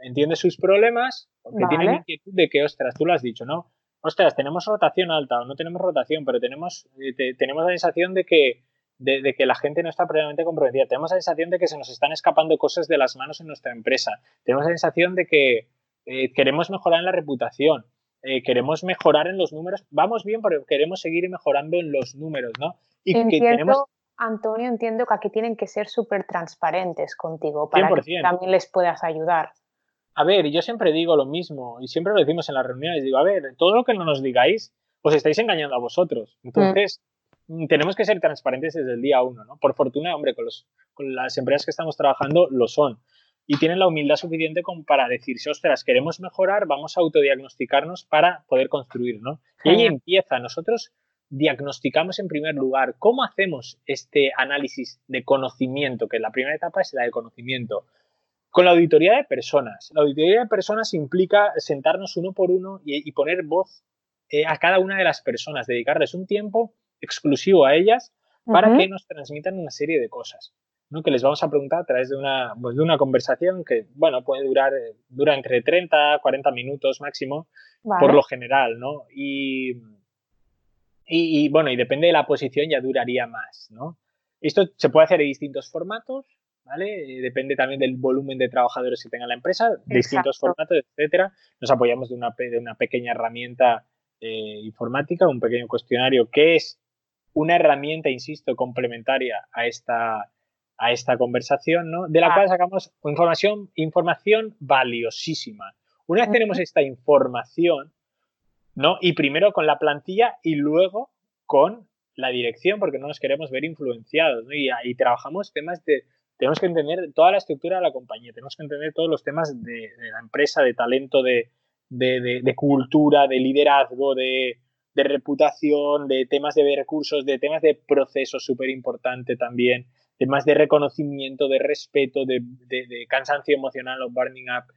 Speaker 2: entiende sus problemas, porque tiene tienen inquietud de que, ostras, tú lo has dicho, ¿no? Ostras, tenemos rotación alta o no tenemos rotación, pero tenemos, eh, tenemos la sensación de que, de, que la gente no está plenamente comprometida. Tenemos la sensación de que se nos están escapando cosas de las manos en nuestra empresa. Tenemos la sensación de que eh, queremos mejorar en la reputación. Eh, queremos mejorar en los números. Vamos bien, pero queremos seguir mejorando en los números, ¿no?
Speaker 1: Y que tenemos... Antonio, entiendo que aquí tienen que ser súper transparentes contigo para que también les puedas ayudar.
Speaker 2: A ver, yo siempre digo lo mismo y siempre lo decimos en las reuniones. Digo, a ver, todo lo que no nos digáis, os estáis engañando a vosotros. Entonces, mm, tenemos que ser transparentes desde el día uno, ¿no? Por fortuna, hombre, con, los, con las empresas que estamos trabajando lo son. Y tienen la humildad suficiente como para decirse, ostras, queremos mejorar, vamos a autodiagnosticarnos para poder construir, ¿no? Y ahí empieza. Nosotros diagnosticamos en primer lugar cómo hacemos este análisis de conocimiento, que la primera etapa es la de conocimiento. Con la auditoría de personas. La auditoría de personas implica sentarnos uno por uno y, poner voz eh, a cada una de las personas, dedicarles un tiempo exclusivo a ellas para que nos transmitan una serie de cosas. ¿no? que les vamos a preguntar a través de una, pues, de una conversación que, bueno, puede durar dura entre 30, 40 minutos máximo, por lo general, ¿no? Y, y, y, bueno, y depende de la posición ya duraría más, ¿no? Esto se puede hacer en distintos formatos, ¿vale? Eh, depende también del volumen de trabajadores que tenga la empresa, distintos formatos, etcétera. Nos apoyamos de una, de una pequeña herramienta eh, informática, un pequeño cuestionario que es una herramienta, insisto, complementaria a esta, a esta conversación, ¿no? De la ah. cual sacamos información, información valiosísima. Una vez tenemos esta información, ¿no? Y primero con la plantilla y luego con la dirección, porque no nos queremos ver influenciados, ¿no? Y ahí trabajamos temas de, tenemos que entender toda la estructura de la compañía, tenemos que entender todos los temas de, la empresa, de talento, de, de cultura, de liderazgo, de, reputación, de temas de recursos, de temas de procesos súper importante también, temas de reconocimiento, de respeto, de, cansancio emocional o burning up.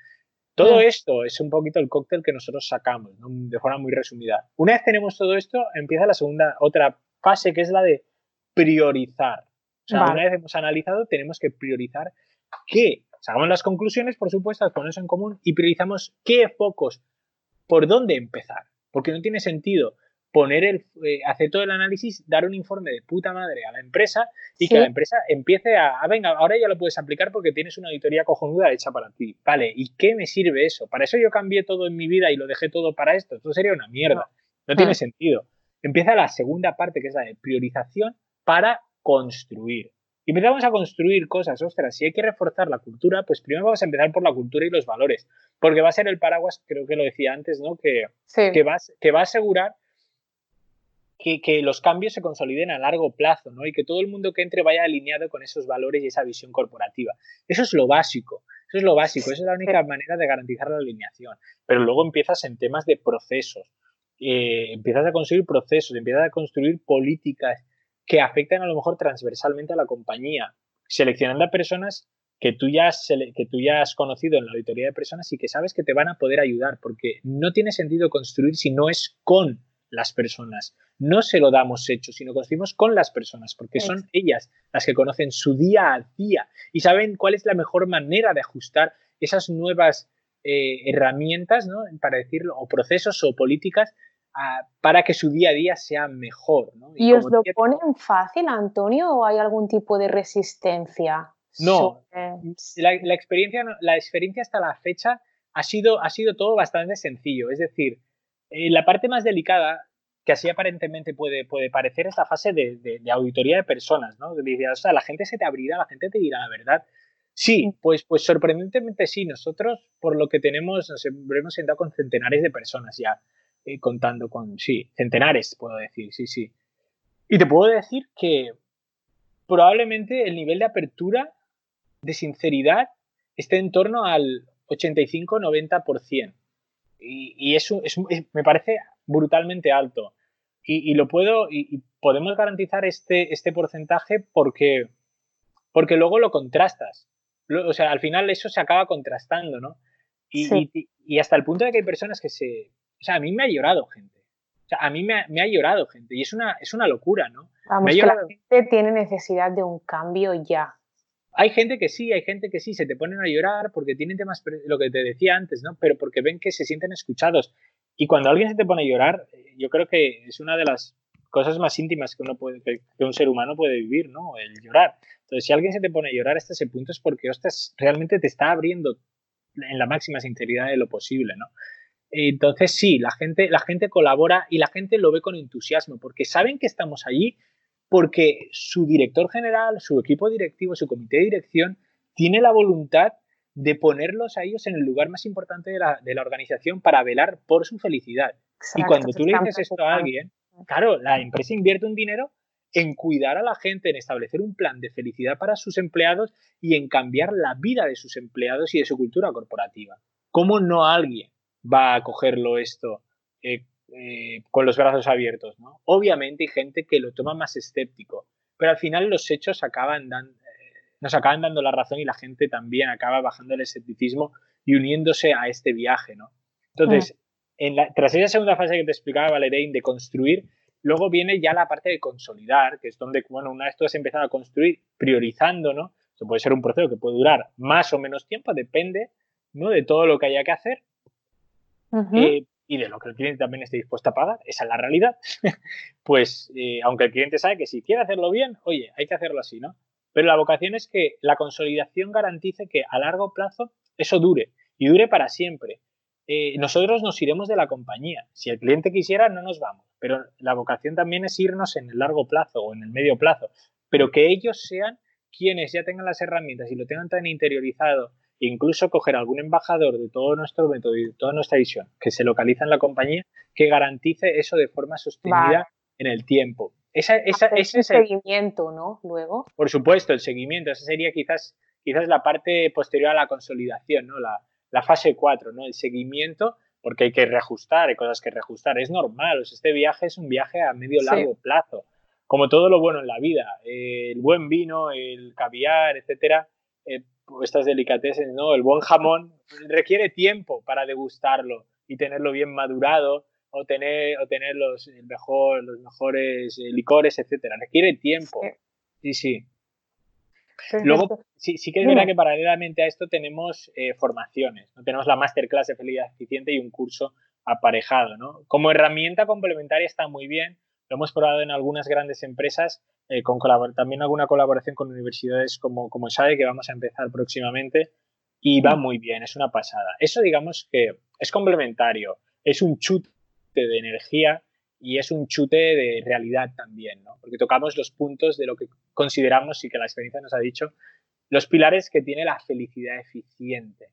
Speaker 2: Todo mm. esto es un poquito el cóctel que nosotros sacamos, de forma muy resumida. Una vez tenemos todo esto, empieza la segunda, otra fase que es la de priorizar. O sea, una vez hemos analizado, tenemos que priorizar qué. Sacamos las conclusiones, por supuesto, las ponemos en común y priorizamos qué focos, por dónde empezar. Porque no tiene sentido poner el, eh, hacer todo el análisis, dar un informe de puta madre a la empresa y que la empresa empiece a, a, venga, ahora ya lo puedes aplicar porque tienes una auditoría cojonuda hecha para ti. Vale, ¿y qué me sirve eso? Para eso yo cambié todo en mi vida y lo dejé todo para esto. Esto sería una mierda. No, tiene mm. sentido. Empieza la segunda parte, que es la de priorización para construir. Y empezamos a construir cosas, ostras, si hay que reforzar la cultura, pues primero vamos a empezar por la cultura y los valores, porque va a ser el paraguas, creo que lo decía antes, ¿no? Que, que, va, que va a asegurar que, que, los cambios se consoliden a largo plazo, ¿no? Y que todo el mundo que entre vaya alineado con esos valores y esa visión corporativa. Eso es lo básico, eso es lo básico, esa es la única manera de garantizar la alineación. Pero luego empiezas en temas de procesos, eh, empiezas a construir procesos, empiezas a construir políticas que afectan a lo mejor transversalmente a la compañía, seleccionando a personas que tú, ya has, que tú ya has conocido en la auditoría de personas y que sabes que te van a poder ayudar, porque no tiene sentido construir si no es con las personas. No se lo damos hecho, sino construimos con las personas, porque son ellas las que conocen su día a día y saben cuál es la mejor manera de ajustar esas nuevas eh, herramientas, ¿no? para decirlo, o procesos o políticas para que su día a día sea mejor.
Speaker 3: ¿Y, os lo ponen fácil, Antonio, o hay algún tipo de resistencia?
Speaker 2: No, la, experiencia, la experiencia hasta la fecha ha sido, ha sido todo bastante sencillo. Es decir, eh, la parte más delicada, que así aparentemente puede, puede parecer, es la fase de, auditoría de personas. ¿no? o sea, la gente se te abrirá, la gente te dirá la verdad. Sí, pues, pues sorprendentemente sí. Nosotros, por lo que tenemos, nos hemos sentado con centenares de personas ya. Eh, contando con, sí, centenares, puedo decir, sí, sí. Y te puedo decir que probablemente el nivel de apertura, de sinceridad, esté en torno al 85-90%. Y, y eso es, me parece brutalmente alto. Y, lo puedo, y, podemos garantizar este, este porcentaje porque, porque luego lo contrastas. o sea, al final eso se acaba contrastando, ¿no? Y, y, hasta el punto de que hay personas que se, o sea, a mí me ha llorado gente. O sea, a mí me ha, llorado gente y es una, es una locura, ¿no?
Speaker 3: Vamos, que la gente tiene necesidad de un cambio ya.
Speaker 2: Hay gente que sí, hay gente que sí, se te ponen a llorar porque tienen temas, lo que te decía antes, ¿no? Pero porque ven que se sienten escuchados. Y cuando alguien se te pone a llorar, eh, yo creo que es una de las cosas más íntimas que, un ser humano puede vivir, ¿no? El llorar. Entonces, si alguien se te pone a llorar hasta ese punto es porque, ostras, realmente te está abriendo en la máxima sinceridad de lo posible, ¿no? Entonces sí, la gente, la gente colabora y la gente lo ve con entusiasmo porque saben que estamos allí porque su director general, su equipo directivo, su comité de dirección tiene la voluntad de ponerlos a ellos en el lugar más importante de la, de la organización para velar por su felicidad. y cuando tú le dices esto a alguien, claro, la empresa invierte un dinero en cuidar a la gente, en establecer un plan de felicidad para sus empleados y en cambiar la vida de sus empleados y de su cultura corporativa. ¿Cómo no alguien va a cogerlo esto eh, eh, con los brazos abiertos. ¿no? Obviamente hay gente que lo toma más escéptico, pero al final los hechos acaban eh, nos acaban dando la razón y la gente también acaba bajando el escepticismo y uniéndose a este viaje. ¿no? Entonces, en la, tras esa segunda fase que te explicaba Valerín de construir, luego viene ya la parte de consolidar, que es donde, bueno, una vez tú has empezado a construir priorizando, ¿no? Eso puede ser un proceso que puede durar más o menos tiempo, depende ¿no? de todo lo que haya que hacer, eh, y de lo que el cliente también esté dispuesto a pagar, esa es la realidad, pues eh, aunque el cliente sabe que si quiere hacerlo bien, oye, hay que hacerlo así, ¿no? Pero la vocación es que la consolidación garantice que a largo plazo eso dure y dure para siempre. eh, nosotros nos iremos de la compañía. Si el cliente quisiera, no nos vamos. Pero la vocación también es irnos en el largo plazo o en el medio plazo. Pero que ellos sean quienes ya tengan las herramientas y lo tengan tan interiorizado, incluso coger algún embajador de todo nuestro método y de toda nuestra visión que se localiza en la compañía, que garantice eso de forma sostenida en el tiempo.
Speaker 3: Esa, ese es el seguimiento, ¿no? Luego.
Speaker 2: Por supuesto, el seguimiento. Esa sería quizás, quizás la parte posterior a la consolidación, ¿no? La, la fase 4, ¿no? El seguimiento, porque hay que reajustar, hay cosas que reajustar. Es normal, este viaje es un viaje a medio largo plazo como todo lo bueno en la vida, el buen vino, el caviar, etcétera, eh, estas delicatessen, ¿no? El buen jamón requiere tiempo para degustarlo y tenerlo bien madurado o tener, o tener los, mejor, los mejores eh, licores, etcétera. Requiere tiempo. Sí, sí. Luego, sí, sí que es verdad que paralelamente a esto tenemos eh, formaciones. ¿no? Tenemos la masterclass de felicidad eficiente y un curso aparejado. ¿no? Como herramienta complementaria está muy bien, lo hemos probado en algunas grandes empresas, eh, con también alguna colaboración con universidades como, como SADE, que vamos a empezar próximamente, y va mm. muy bien, es una pasada. Eso digamos que es complementario, es un chute de energía y es un chute de realidad también, ¿no? porque tocamos los puntos de lo que consideramos y que la experiencia nos ha dicho, los pilares que tiene la felicidad eficiente.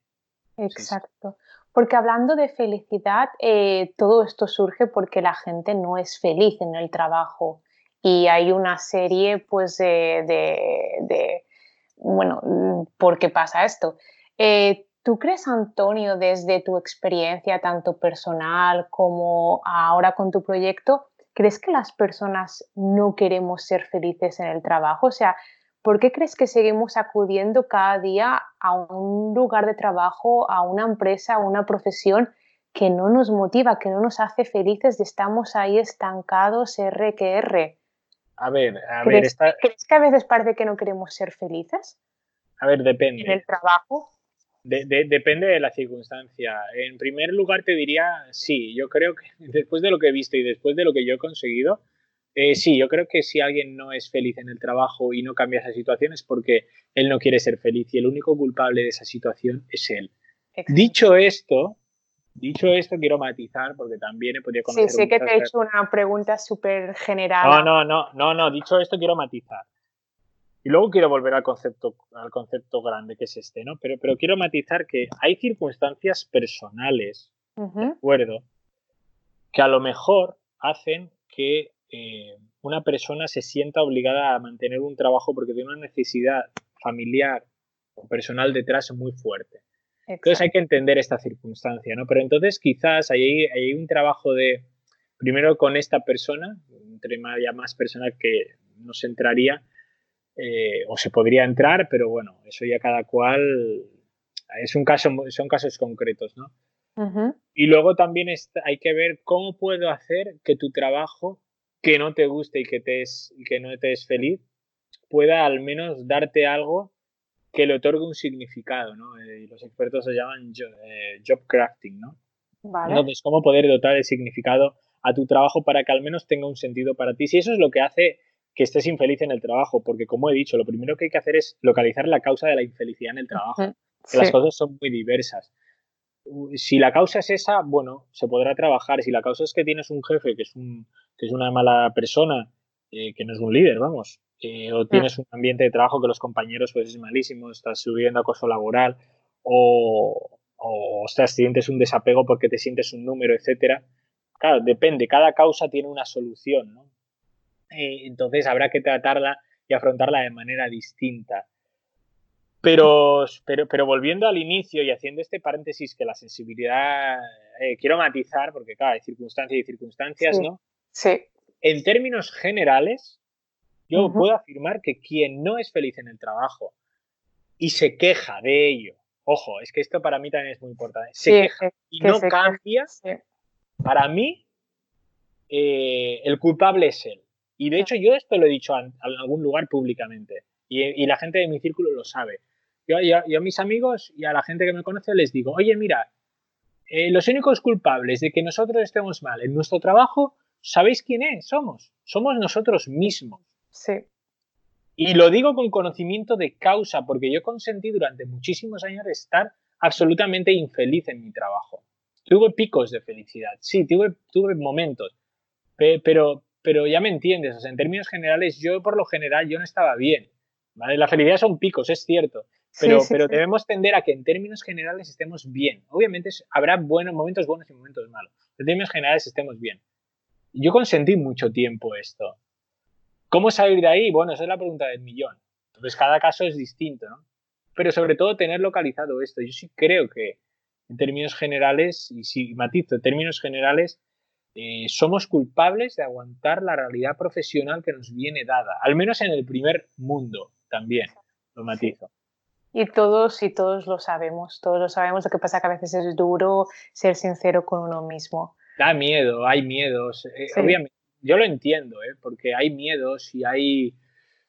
Speaker 3: Exacto. Porque hablando de felicidad, eh, todo esto surge porque la gente no es feliz en el trabajo y hay una serie pues de, bueno, ¿por qué pasa esto? Eh, ¿Tú crees, Antonio, desde tu experiencia tanto personal como ahora con tu proyecto, crees que las personas no queremos ser felices en el trabajo? O sea, ¿por qué crees que seguimos acudiendo cada día a un lugar de trabajo, a una empresa, a una profesión que no nos motiva, que no nos hace felices, estamos ahí estancados, R que R?
Speaker 2: A ver, a ver,
Speaker 3: ¿crees que a veces parece que no queremos ser felices?
Speaker 2: A ver, depende.
Speaker 3: ¿En el trabajo?
Speaker 2: depende de la circunstancia. En primer lugar, te diría sí. Yo creo que después de lo que he visto y después de lo que yo he conseguido, eh, sí, yo creo que si alguien no es feliz en el trabajo y no cambia esa situación es porque él no quiere ser feliz y el único culpable de esa situación es él. Dicho esto, dicho esto, quiero matizar porque también he podido
Speaker 3: conocer. Sí, sé que te he hecho una pregunta súper general.
Speaker 2: No, no, no, no, no. Dicho esto, quiero matizar. Y luego quiero volver al concepto, al concepto grande que es este, ¿no? Pero, pero quiero matizar que hay circunstancias personales, ¿de acuerdo? Que a lo mejor hacen que eh, una persona se sienta obligada a mantener un trabajo porque tiene una necesidad familiar o personal detrás muy fuerte. Entonces hay que entender esta circunstancia, ¿no? Pero entonces quizás hay, hay un trabajo de, primero con esta persona, entre ya más personal que nos entraría, eh, o se podría entrar, pero bueno, eso ya cada cual es un caso, son casos concretos, ¿no? Y luego también hay que ver cómo puedo hacer que tu trabajo que no te guste y que, te es, que no te es feliz, pueda al menos darte algo que le otorgue un significado, ¿no? Eh, los expertos se llaman eh, job, crafting, ¿no? Vale. Entonces, cómo poder dotar de significado a tu trabajo para que al menos tenga un sentido para ti. Si eso es lo que hace que estés infeliz en el trabajo, porque como he dicho, lo primero que hay que hacer es localizar la causa de la infelicidad en el trabajo. Las cosas son muy diversas. Si la causa es esa, bueno, se podrá trabajar. Si la causa es que tienes un jefe que es un que es una mala persona, eh, que no es un líder, vamos, eh, o tienes un ambiente de trabajo que los compañeros pues es malísimo, estás subiendo acoso laboral, o, o ostras, sientes un desapego porque te sientes un número, etcétera. Claro, depende, cada causa tiene una solución, ¿no? Eh, entonces habrá que tratarla y afrontarla de manera distinta. Pero, pero, pero volviendo al inicio y haciendo este paréntesis que la sensibilidad, quiero matizar, porque claro, hay circunstancias y circunstancias, ¿no?
Speaker 3: Sí.
Speaker 2: En términos generales, yo puedo afirmar que quien no es feliz en el trabajo y se queja de ello, ojo, es que esto para mí también es muy importante, se queja y no cambia, para mí eh, el culpable es él. Y de hecho yo esto lo he dicho en, algún lugar públicamente y, la gente de mi círculo lo sabe. Yo, a mis amigos y a la gente que me conoce les digo, oye, mira, eh, los únicos culpables de que nosotros estemos mal en nuestro trabajo ¿sabéis quién es? Somos. Somos nosotros mismos.
Speaker 3: Sí.
Speaker 2: Y lo digo con conocimiento de causa, porque yo consentí durante muchísimos años estar absolutamente infeliz en mi trabajo. tuve picos de felicidad, sí, tuve, tuve momentos, pero, pero ya me entiendes, o sea, en términos generales, yo por lo general, yo no estaba bien, ¿vale? La felicidad son picos, es cierto, pero, pero debemos tender a que en términos generales estemos bien. Obviamente habrá buenos momentos buenos y momentos malos. En términos generales estemos bien. Yo consentí mucho tiempo esto. ¿Cómo salir de ahí? Bueno, esa es la pregunta del millón. Entonces, cada caso es distinto, ¿no? Pero sobre todo tener localizado esto. Yo sí creo que en términos generales, y si matizo, en términos generales, eh, somos culpables de aguantar la realidad profesional que nos viene dada, al menos en el primer mundo también, lo matizo.
Speaker 3: Y todos y todos lo sabemos, todos lo sabemos, lo que pasa que a veces es duro ser sincero con uno mismo.
Speaker 2: Da miedo, hay miedos, eh, obviamente, yo lo entiendo, ¿eh? porque hay miedos y hay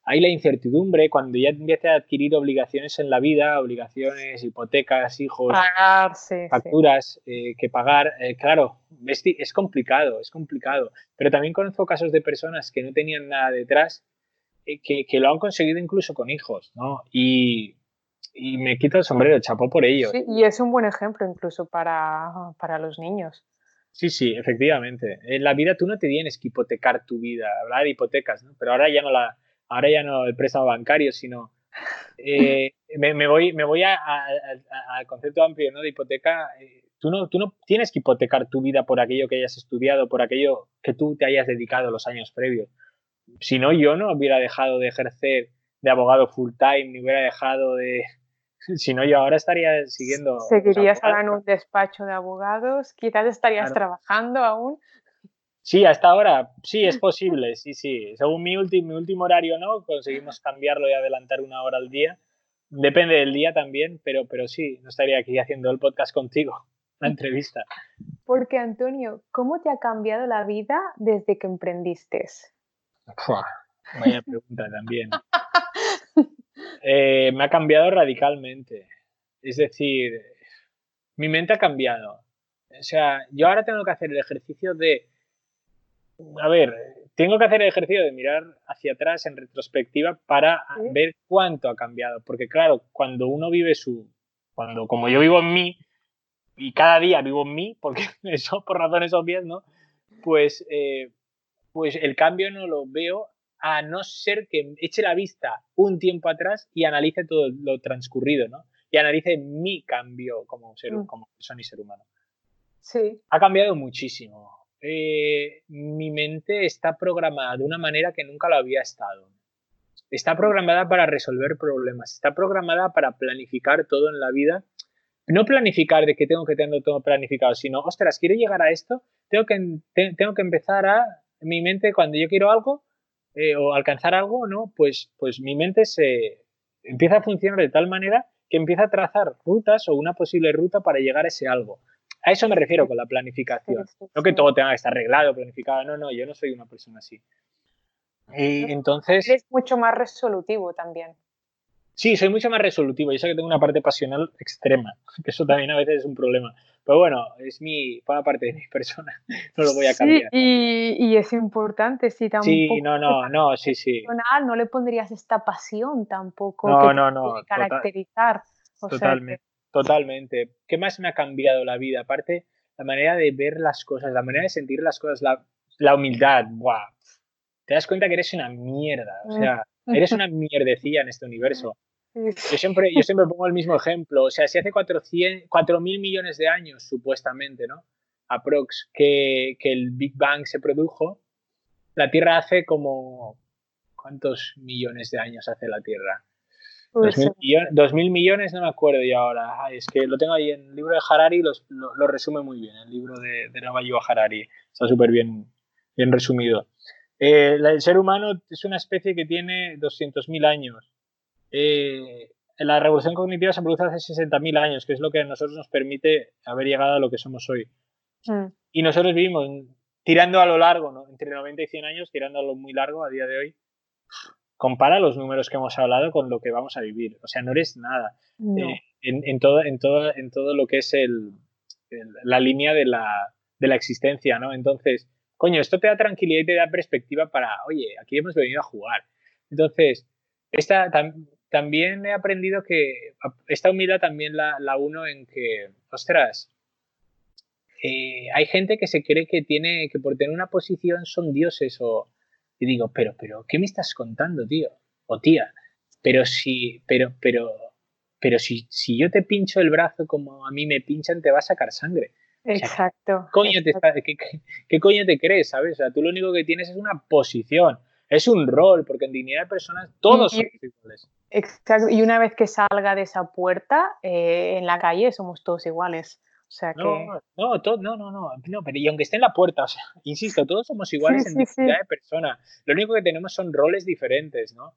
Speaker 2: hay la incertidumbre cuando ya empieza a adquirir obligaciones en la vida, obligaciones, hipotecas, hijos, facturas eh, que pagar. Eh, claro, es, complicado, es complicado. Pero también conozco casos de personas que no tenían nada detrás, eh, que, lo han conseguido incluso con hijos, ¿no? Y, me quito el sombrero, chapó por ello.
Speaker 3: Sí, y es un buen ejemplo incluso para, para los niños.
Speaker 2: Sí, sí, efectivamente. En la vida tú no te tienes que hipotecar tu vida, hablar de hipotecas, ¿no? Pero ahora ya no la ahora ya no el préstamo bancario, sino eh, me, voy, me voy al concepto amplio ¿no? de hipoteca. Eh, tú, no, tú no tienes que hipotecar tu vida por aquello que hayas estudiado, por aquello que tú te hayas dedicado los años previos. Si no, yo no hubiera dejado de ejercer de abogado full time, ni hubiera dejado de... Si no, yo ahora estaría siguiendo...
Speaker 3: Seguirías ahora en un despacho de abogados, quizás estarías trabajando aún.
Speaker 2: Sí, hasta ahora sí es posible, sí, sí. Según mi, mi último horario, ¿no? Conseguimos cambiarlo y adelantar una hora al día. Depende del día también, pero, pero sí, no estaría aquí haciendo el podcast contigo, la entrevista.
Speaker 3: Porque, Antonio, ¿cómo te ha cambiado la vida desde que emprendiste?
Speaker 2: vaya pregunta también. Eh, me ha cambiado radicalmente. Es decir, mi mente ha cambiado. O sea, yo ahora tengo que hacer el ejercicio de a ver, tengo que hacer el ejercicio de mirar hacia atrás en retrospectiva para ver cuánto ha cambiado. Porque claro, cuando uno vive su, cuando como yo vivo en mí y cada día vivo en mí, porque eso por razones obvias, ¿no? Pues, eh, pues el cambio no lo veo a no ser que eche la vista un tiempo atrás y analice todo lo transcurrido, ¿no? Y analice mi cambio como, ser, mm. como persona y ser humano.
Speaker 3: Sí.
Speaker 2: Ha cambiado muchísimo eh, mi mente está programada de una manera que nunca lo había estado. Está programada para resolver problemas, está programada para planificar todo en la vida. No planificar de que tengo que tener todo planificado, sino, ostras, quiero llegar a esto, tengo que, tengo que empezar a, mi mente, cuando yo quiero algo eh, o alcanzar algo, ¿no? Pues, pues mi mente se empieza a funcionar de tal manera que empieza a trazar rutas o una posible ruta para llegar a ese algo. A eso me refiero con la planificación. No que todo tenga que estar arreglado, planificado. No, no, yo no soy una persona así. Y entonces.
Speaker 3: Eres mucho más resolutivo también.
Speaker 2: Sí, soy mucho más resolutivo. Yo sé que tengo una parte pasional extrema, que eso también a veces es un problema. Pero bueno, es mi, forma parte de mi persona. No lo voy a cambiar.
Speaker 3: Sí, y, es importante, sí, tampoco.
Speaker 2: Sí, no, no, no, sí, sí.
Speaker 3: No le pondrías esta pasión tampoco
Speaker 2: no, que no, no,
Speaker 3: caracterizar.
Speaker 2: totalmente. Totalmente. ¿Qué más me ha cambiado la vida? Aparte, la manera de ver las cosas, la manera de sentir las cosas, la, humildad. ¡Buah! Te das cuenta que eres una mierda. O sea, eres una mierdecilla en este universo. Yo siempre, yo siempre pongo el mismo ejemplo. O sea, si hace 4 mil millones de años, supuestamente, ¿no? Aprox, que, que el Big Bang se produjo, la Tierra hace como... ¿Cuántos millones de años hace la Tierra? Dos mil, millones, no me acuerdo yo ahora. es que lo tengo ahí en el libro de Harari, lo, resume muy bien. El libro de, de Navajo Harari está súper bien, bien resumido. Eh, el ser humano es una especie que tiene 200.000 años. Eh, la revolución cognitiva se produce hace 60.000 años, que es lo que a nosotros nos permite haber llegado a lo que somos hoy. Mm. Y nosotros vivimos tirando a lo largo, ¿no? entre 90 y 100 años, tirando a lo muy largo a día de hoy compara los números que hemos hablado con lo que vamos a vivir. O sea, no eres nada eh, en, todo, en, todo, en todo lo que es el, la línea de la, de la existencia, ¿no? Entonces, coño, esto te da tranquilidad y te da perspectiva para, oye, aquí hemos venido a jugar. Entonces, esta, también he aprendido que esta humildad también la, la uno en que, ostras, eh, hay gente que se cree que tiene, que por tener una posición son dioses o... Y digo, pero, pero, ¿qué me estás contando, tío? O tía, pero si, pero, pero, pero si, si yo te pincho el brazo como a mí me pinchan, te va a sacar sangre.
Speaker 3: Exacto.
Speaker 2: ¿qué, coño te crees, sabes? O sea, tú lo único que tienes es una posición, es un rol, porque en dignidad de personas todos somos iguales.
Speaker 3: Exacto, y una vez que salga de esa puerta, eh, en la calle somos todos iguales. O sea que...
Speaker 2: No, no, no, no, no, no, pero y aunque esté en la puerta, o sea, insisto, todos somos iguales en dignidad de persona. Lo único que tenemos son roles diferentes, ¿no?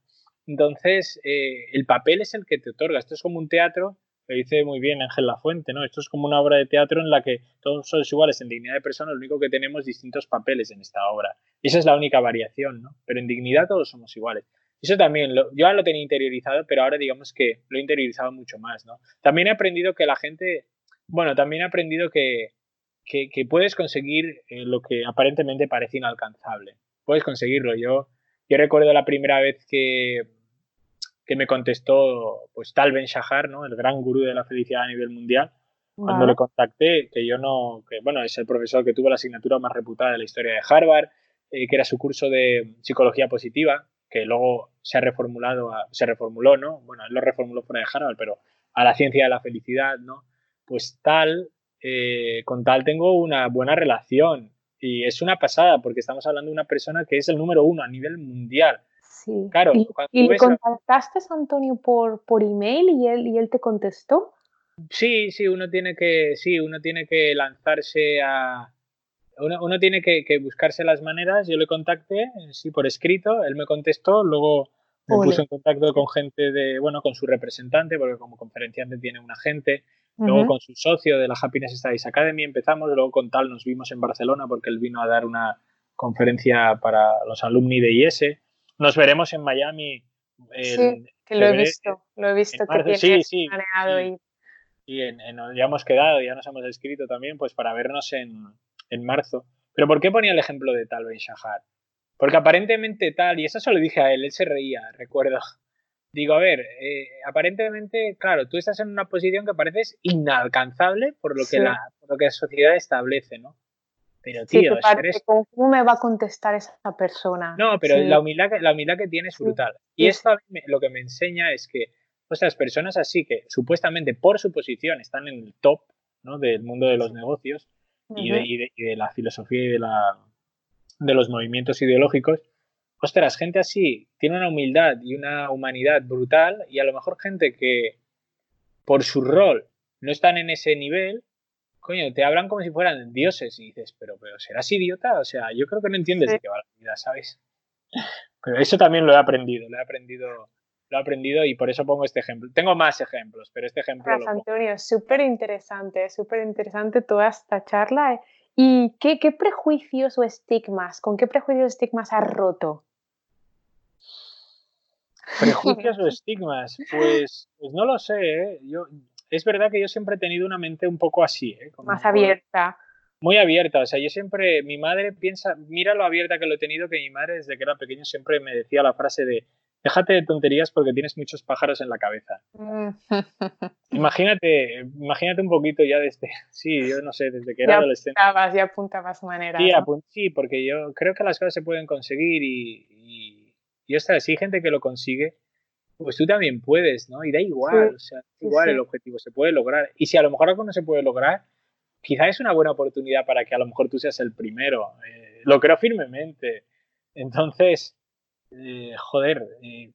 Speaker 2: Entonces, eh, el papel es el que te otorga. Esto es como un teatro lo dice muy bien Ángel Lafuente, ¿no? Esto es como una obra de teatro en la que todos somos iguales en dignidad de persona, lo único que tenemos distintos papeles en esta obra. Y esa es la única variación, ¿no? Pero en dignidad todos somos iguales. Eso también, yo ya lo tenía interiorizado, pero ahora digamos que lo he interiorizado mucho más, ¿no? También he aprendido que la gente, bueno, también he aprendido que, que, puedes conseguir eh, lo que aparentemente parece inalcanzable. Puedes conseguirlo. Yo, yo recuerdo la primera vez que, que me contestó pues Tal Ben Shahar, ¿no? el gran gurú de la felicidad a nivel mundial, cuando le contacté, que yo no, que bueno, es el profesor que tuvo la asignatura más reputada de la historia de Harvard, eh, que era su curso de psicología positiva, que luego se ha reformulado, se reformuló, ¿no? Bueno, él lo reformuló fuera de Harvard, pero a la ciencia de la felicidad, ¿no? Pues tal, eh, con tal tengo una buena relación y es una pasada porque estamos hablando de una persona que es el número uno a nivel mundial
Speaker 3: Claro, ¿Y, contactaste a Antonio por, por email y él, y él te contestó?
Speaker 2: Sí, sí, uno tiene que, sí, uno tiene que lanzarse a. Uno, tiene que, buscarse las maneras. Yo le contacté, sí, por escrito, él me contestó, luego me puso en contacto con gente de, bueno, con su representante, porque como conferenciante tiene un agente, luego con su socio de la Happiness Studies Academy empezamos, luego con tal nos vimos en Barcelona porque él vino a dar una conferencia para los alumni de IS nos veremos en Miami.
Speaker 3: sí, que lo he visto, lo he visto que sí, sí, planeado
Speaker 2: y... y en, ya hemos quedado, ya nos hemos escrito también, pues para vernos en, en marzo. Pero ¿por qué ponía el ejemplo de Tal Ben Shahar? Porque aparentemente tal, y eso se lo dije a él, él se reía, recuerdo. Digo, a ver, eh, aparentemente, claro, tú estás en una posición que pareces inalcanzable por lo, que la, por lo que la sociedad establece, ¿no? Pero, tío,
Speaker 3: ¿cómo me va a contestar esa persona?
Speaker 2: No, pero la, humildad que, la humildad que tiene es brutal. Y esto lo que me enseña es que, las personas así que supuestamente por su posición están en el top ¿no? del mundo de los negocios y, de, la filosofía y de, la, de los movimientos ideológicos, ostras, gente así tiene una humildad y una humanidad brutal y a lo mejor gente que por su rol no están en ese nivel, coño, te hablan como si fueran dioses y dices, pero, pero ¿serás idiota? O sea, yo creo que no entiendes de qué va la vida, ¿sabes? Pero eso también lo he aprendido, lo he aprendido, lo he aprendido y por eso pongo este ejemplo. Tengo más ejemplos, pero este ejemplo...
Speaker 3: Gracias, Antonio, súper interesante, súper interesante toda esta charla. ¿Y qué, qué prejuicios o estigmas, con qué prejuicios o estigmas has roto?
Speaker 2: Prejuicios o estigmas, pues, pues no lo sé, ¿eh? Yo, es verdad que yo siempre he tenido una mente un poco así, ¿eh?
Speaker 3: Más abierta.
Speaker 2: Muy abierta, o sea, yo siempre, mi madre piensa, mira lo abierta que lo he tenido, que mi madre desde que era pequeño siempre me decía la frase de, déjate de tonterías porque tienes muchos pájaros en la cabeza. imagínate, imagínate un poquito ya desde, sí, yo no sé, desde que era adolescente.
Speaker 3: Apuntabas, ya apuntabas manera.
Speaker 2: Sí, sí, porque yo creo que las cosas se pueden conseguir y, y, y esta, si hay gente que lo consigue, pues tú también puedes, ¿no? Y da igual, o sea, igual el objetivo se puede lograr. Y si a lo mejor algo no se puede lograr, quizá es una buena oportunidad para que a lo mejor tú seas el primero. Eh, lo creo firmemente. Entonces, eh, joder, eh,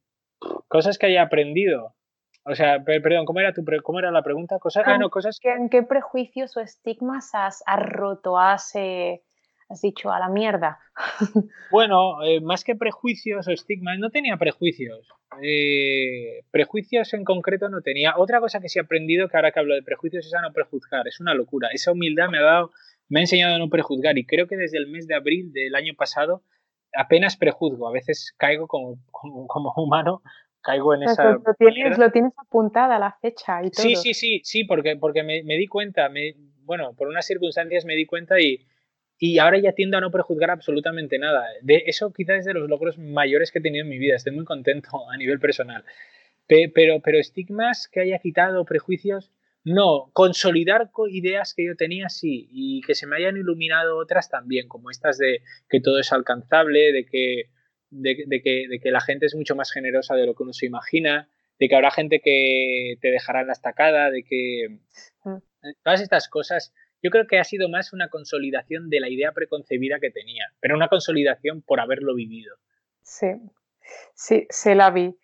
Speaker 2: cosas que haya aprendido. O sea, perdón, ¿cómo era, tu cómo era la pregunta? Cosas, ah, no, cosas.
Speaker 3: ¿En qué prejuicios o estigmas has, has roto, has, has dicho a la mierda?
Speaker 2: bueno, más que prejuicios o estigmas, no tenía prejuicios. Eh, prejuicios en concreto no tenía. Otra cosa que sí he aprendido, que ahora que hablo de prejuicios, es a no prejuzgar. Es una locura. Esa humildad me ha dado, me ha enseñado a no prejuzgar. Y creo que desde el mes de abril del año pasado apenas prejuzgo. A veces caigo como, como, humano, caigo en esa.
Speaker 3: Lo tienes, lo tienes apuntada la fecha y todo.
Speaker 2: Sí, sí, sí, sí, porque, porque me, me di cuenta, me, bueno, por unas circunstancias me di cuenta y y ahora ya tiendo a no prejuzgar absolutamente nada. De eso quizás es de los logros mayores que he tenido en mi vida. Estoy muy contento a nivel personal. Pero, pero estigmas que haya quitado, prejuicios, No, consolidar ideas que yo tenía sí, y que se me hayan iluminado otras también, como estas de que todo es alcanzable, de que, de, que, de que la gente es mucho más generosa de lo que uno se imagina, de que habrá gente que te dejará en la estacada, de que mm. todas estas cosas, yo creo que ha sido más una consolidación de la idea preconcebida que tenía, pero una consolidación por haberlo vivido.
Speaker 3: Sí, sí, se la vi.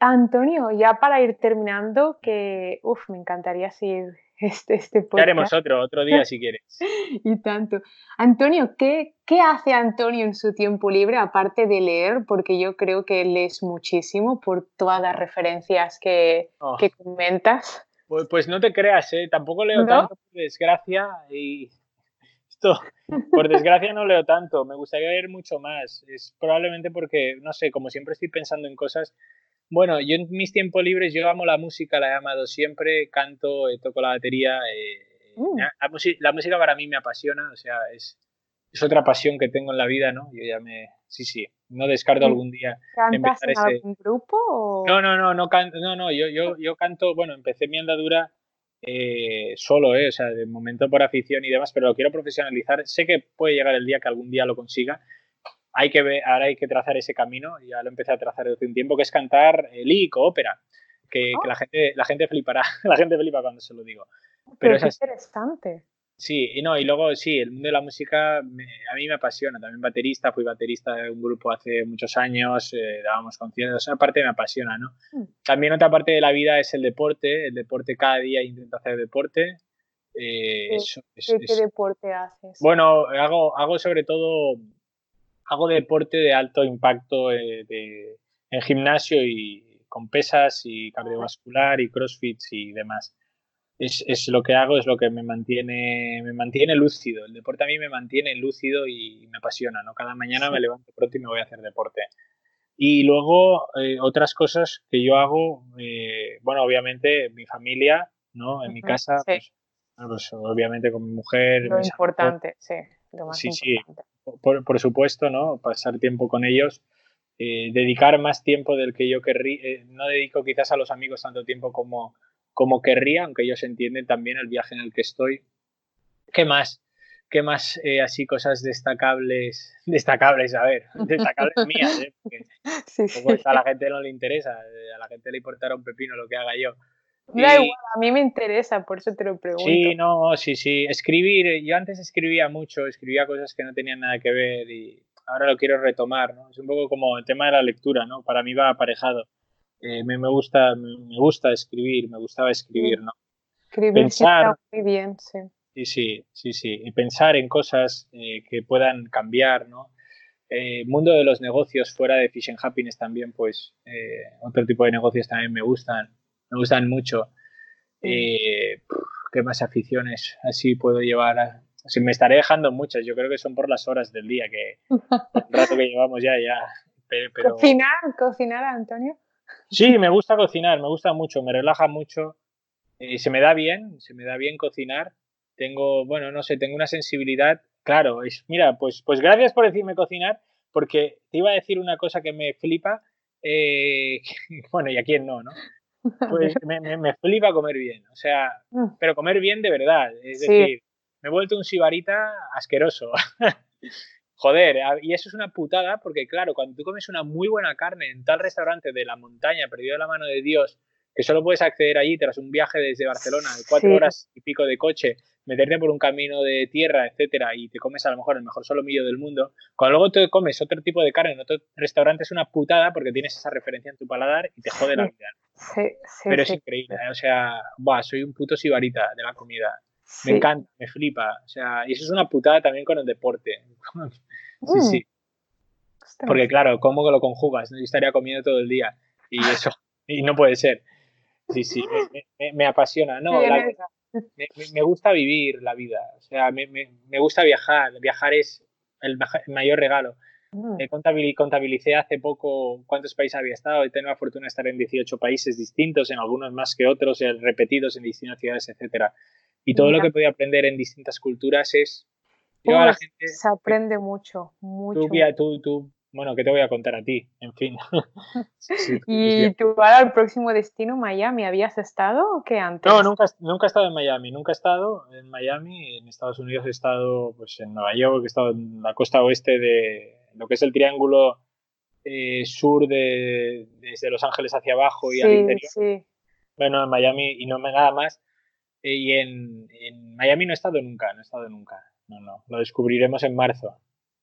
Speaker 3: Antonio, ya para ir terminando, que uf, me encantaría seguir este, este
Speaker 2: podcast. haremos otro, otro día si quieres.
Speaker 3: y tanto. Antonio, ¿qué, ¿qué hace Antonio en su tiempo libre aparte de leer? Porque yo creo que lees muchísimo por todas las referencias que, oh. que comentas.
Speaker 2: Pues, pues, no te creas, ¿eh? tampoco leo tanto, por desgracia, y esto, por desgracia no leo tanto, me gustaría leer mucho más. Es probablemente porque, no sé, como siempre estoy pensando en cosas, bueno, yo en mis tiempos libres, yo amo la música, la he amado siempre, canto, eh, toco la batería. Eh, mm. la, música para mí me apasiona, o sea, es, es, otra pasión que tengo en la vida, ¿no? Yo ya me. Sí, sí, no descarto algún día.
Speaker 3: ¿Cantas en algún grupo?
Speaker 2: No, no, no, no, canto, no, no yo, yo, yo canto, bueno, empecé mi andadura eh, solo, eh, o sea, de momento por afición y demás, pero lo quiero profesionalizar. Sé que puede llegar el día que algún día lo consiga, hay que ver, ahora hay que trazar ese camino, ya lo empecé a trazar desde un tiempo, que es cantar eh, lírico, ópera, que, la, gente, la gente flipará, la gente flipa cuando se lo digo.
Speaker 3: Pero, es interesante.
Speaker 2: Sí, y no, y luego sí, el mundo de la música a mí me apasiona, también baterista, fui baterista de un grupo hace muchos años, eh, dábamos conciertos, esa parte me apasiona, ¿no? Mm. También otra parte de la vida es el deporte, el deporte cada día intento hacer deporte.
Speaker 3: Eh, ¿Qué, deporte haces?
Speaker 2: Bueno, hago, hago sobre todo hago deporte de alto impacto eh, en gimnasio y con pesas y cardiovascular y crossfit y demás. Es, lo que hago, es lo que me mantiene, me mantiene lúcido. El deporte a mí me mantiene lúcido y me apasiona, ¿no? Cada mañana me levanto pronto y me voy a hacer deporte. Y luego eh, otras cosas que yo hago, eh, bueno, obviamente mi familia, ¿no? En mi casa, pues, pues, obviamente con mi mujer.
Speaker 3: Lo importante, sí, lo más importante
Speaker 2: por, supuesto, ¿no? Pasar tiempo con ellos, eh, dedicar más tiempo del que yo querría, eh, no dedico quizás a los amigos tanto tiempo como, como querría, aunque ellos entienden también el viaje en el que estoy. ¿Qué más? ¿Qué más eh, así cosas destacables? Destacables, a ver, destacables mías, Porque a la gente no le interesa, a la gente le importará un pepino lo que haga yo.
Speaker 3: Da igual, a mí me interesa, por eso te lo pregunto.
Speaker 2: Sí, no, sí, sí. Escribir, yo antes escribía mucho, escribía cosas que no tenían nada que ver y ahora lo quiero retomar, ¿no? Es un poco como el tema de la lectura, ¿no? Para mí va aparejado. Eh, me, me, gusta, me, gusta escribir, me gustaba escribir, ¿no?
Speaker 3: Escribir pensar, muy bien, sí.
Speaker 2: Sí, sí, sí, sí. Y pensar en cosas eh, que puedan cambiar, ¿no? Eh, mundo de los negocios fuera de Fish and Happiness también, pues otro tipo de negocios también me gustan me gustan mucho. Eh, ¿Qué más aficiones así puedo llevar? A... me estaré dejando muchas, yo creo que son por las horas del día, que el rato que llevamos ya, ya. Pero...
Speaker 3: ¿Cocinar? ¿Cocinar, Antonio?
Speaker 2: Sí, me gusta cocinar, me gusta mucho, me relaja mucho. Eh, se me da bien, se me da bien cocinar. Tengo, bueno, no sé, tengo una sensibilidad. Claro, es, mira, pues, pues gracias por decirme cocinar, porque te iba a decir una cosa que me flipa. Eh, bueno, y a quién no, ¿no? Pues me, me, flipa comer bien, o sea, mm. pero comer bien de verdad. Es decir, me he vuelto un sibarita asqueroso. Joder, y eso es una putada porque, claro, cuando tú comes una muy buena carne en tal restaurante de la montaña, perdido de la mano de Dios, que solo puedes acceder allí tras un viaje desde Barcelona de cuatro horas y pico de coche, meterte por un camino de tierra, etcétera, y te comes a lo mejor el mejor solomillo del mundo, cuando luego te comes otro tipo de carne en otro restaurante es una putada porque tienes esa referencia en tu paladar y te jode la vida.
Speaker 3: Sí, sí,
Speaker 2: Pero es increíble, ¿eh? o sea, buah, soy un puto sibarita de la comida. Me encanta, me flipa. O sea, y eso es una putada también con el deporte. sí, mm. sí. Porque claro, ¿cómo que lo conjugas? Yo estaría comiendo todo el día y eso, y no puede ser. Sí, sí, me, apasiona. No, me, gusta vivir la vida, o sea, me, gusta viajar. Viajar es el mayor regalo. Mm. contabilicé hace poco cuántos países había estado. He tenido la fortuna de estar en 18 países distintos, en algunos más que otros, repetidos en distintas ciudades, etcétera. Y todo lo que podía aprender en distintas culturas es.
Speaker 3: la gente, se aprende mucho, mucho.
Speaker 2: Tú, tú, bueno, ¿qué te voy a contar a ti? En fin.
Speaker 1: ¿Y tú para el próximo destino, Miami, habías estado o qué antes?
Speaker 2: No, nunca, nunca he estado en Miami, nunca he estado en Miami. En Estados Unidos he estado pues, en Nueva York, he estado en la costa oeste de lo que es el triángulo eh, sur de, desde Los Ángeles hacia abajo y al interior. Sí. Bueno, en Miami y no nada más. Eh, y en, en Miami no he estado nunca, no he estado nunca. No, no, lo descubriremos en marzo.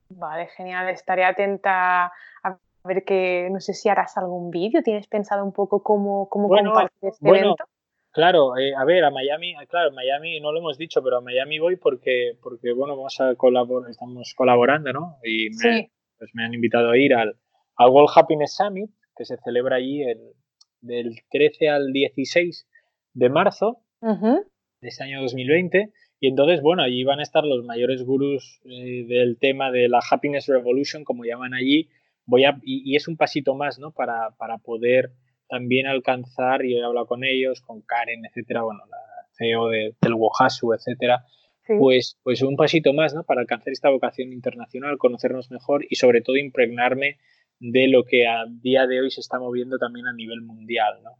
Speaker 1: Vale, genial. Estaré atenta a ver que, no sé si harás algún vídeo. ¿Tienes pensado un poco cómo, cómo compartir este evento?
Speaker 2: Claro, eh, a ver, a Miami, ah, claro, Miami no lo hemos dicho, pero a Miami voy porque, porque bueno, vamos a colaborar, estamos colaborando, ¿no? Y me, pues me han invitado a ir al, al World Happiness Summit, que se celebra allí el, del 13 al 16 de marzo de este año 2020. Y entonces, bueno, allí van a estar los mayores gurús eh, del tema de la Happiness Revolution, como llaman allí. Voy a, y, es un pasito más, ¿no? Para, para, poder también alcanzar, y he hablado con ellos, con Karen, etcétera, bueno, la CEO de, del Wohasu, etcétera, pues, pues un pasito más, ¿no? Para alcanzar esta vocación internacional, conocernos mejor y sobre todo impregnarme de lo que a día de hoy se está moviendo también a nivel mundial, ¿no?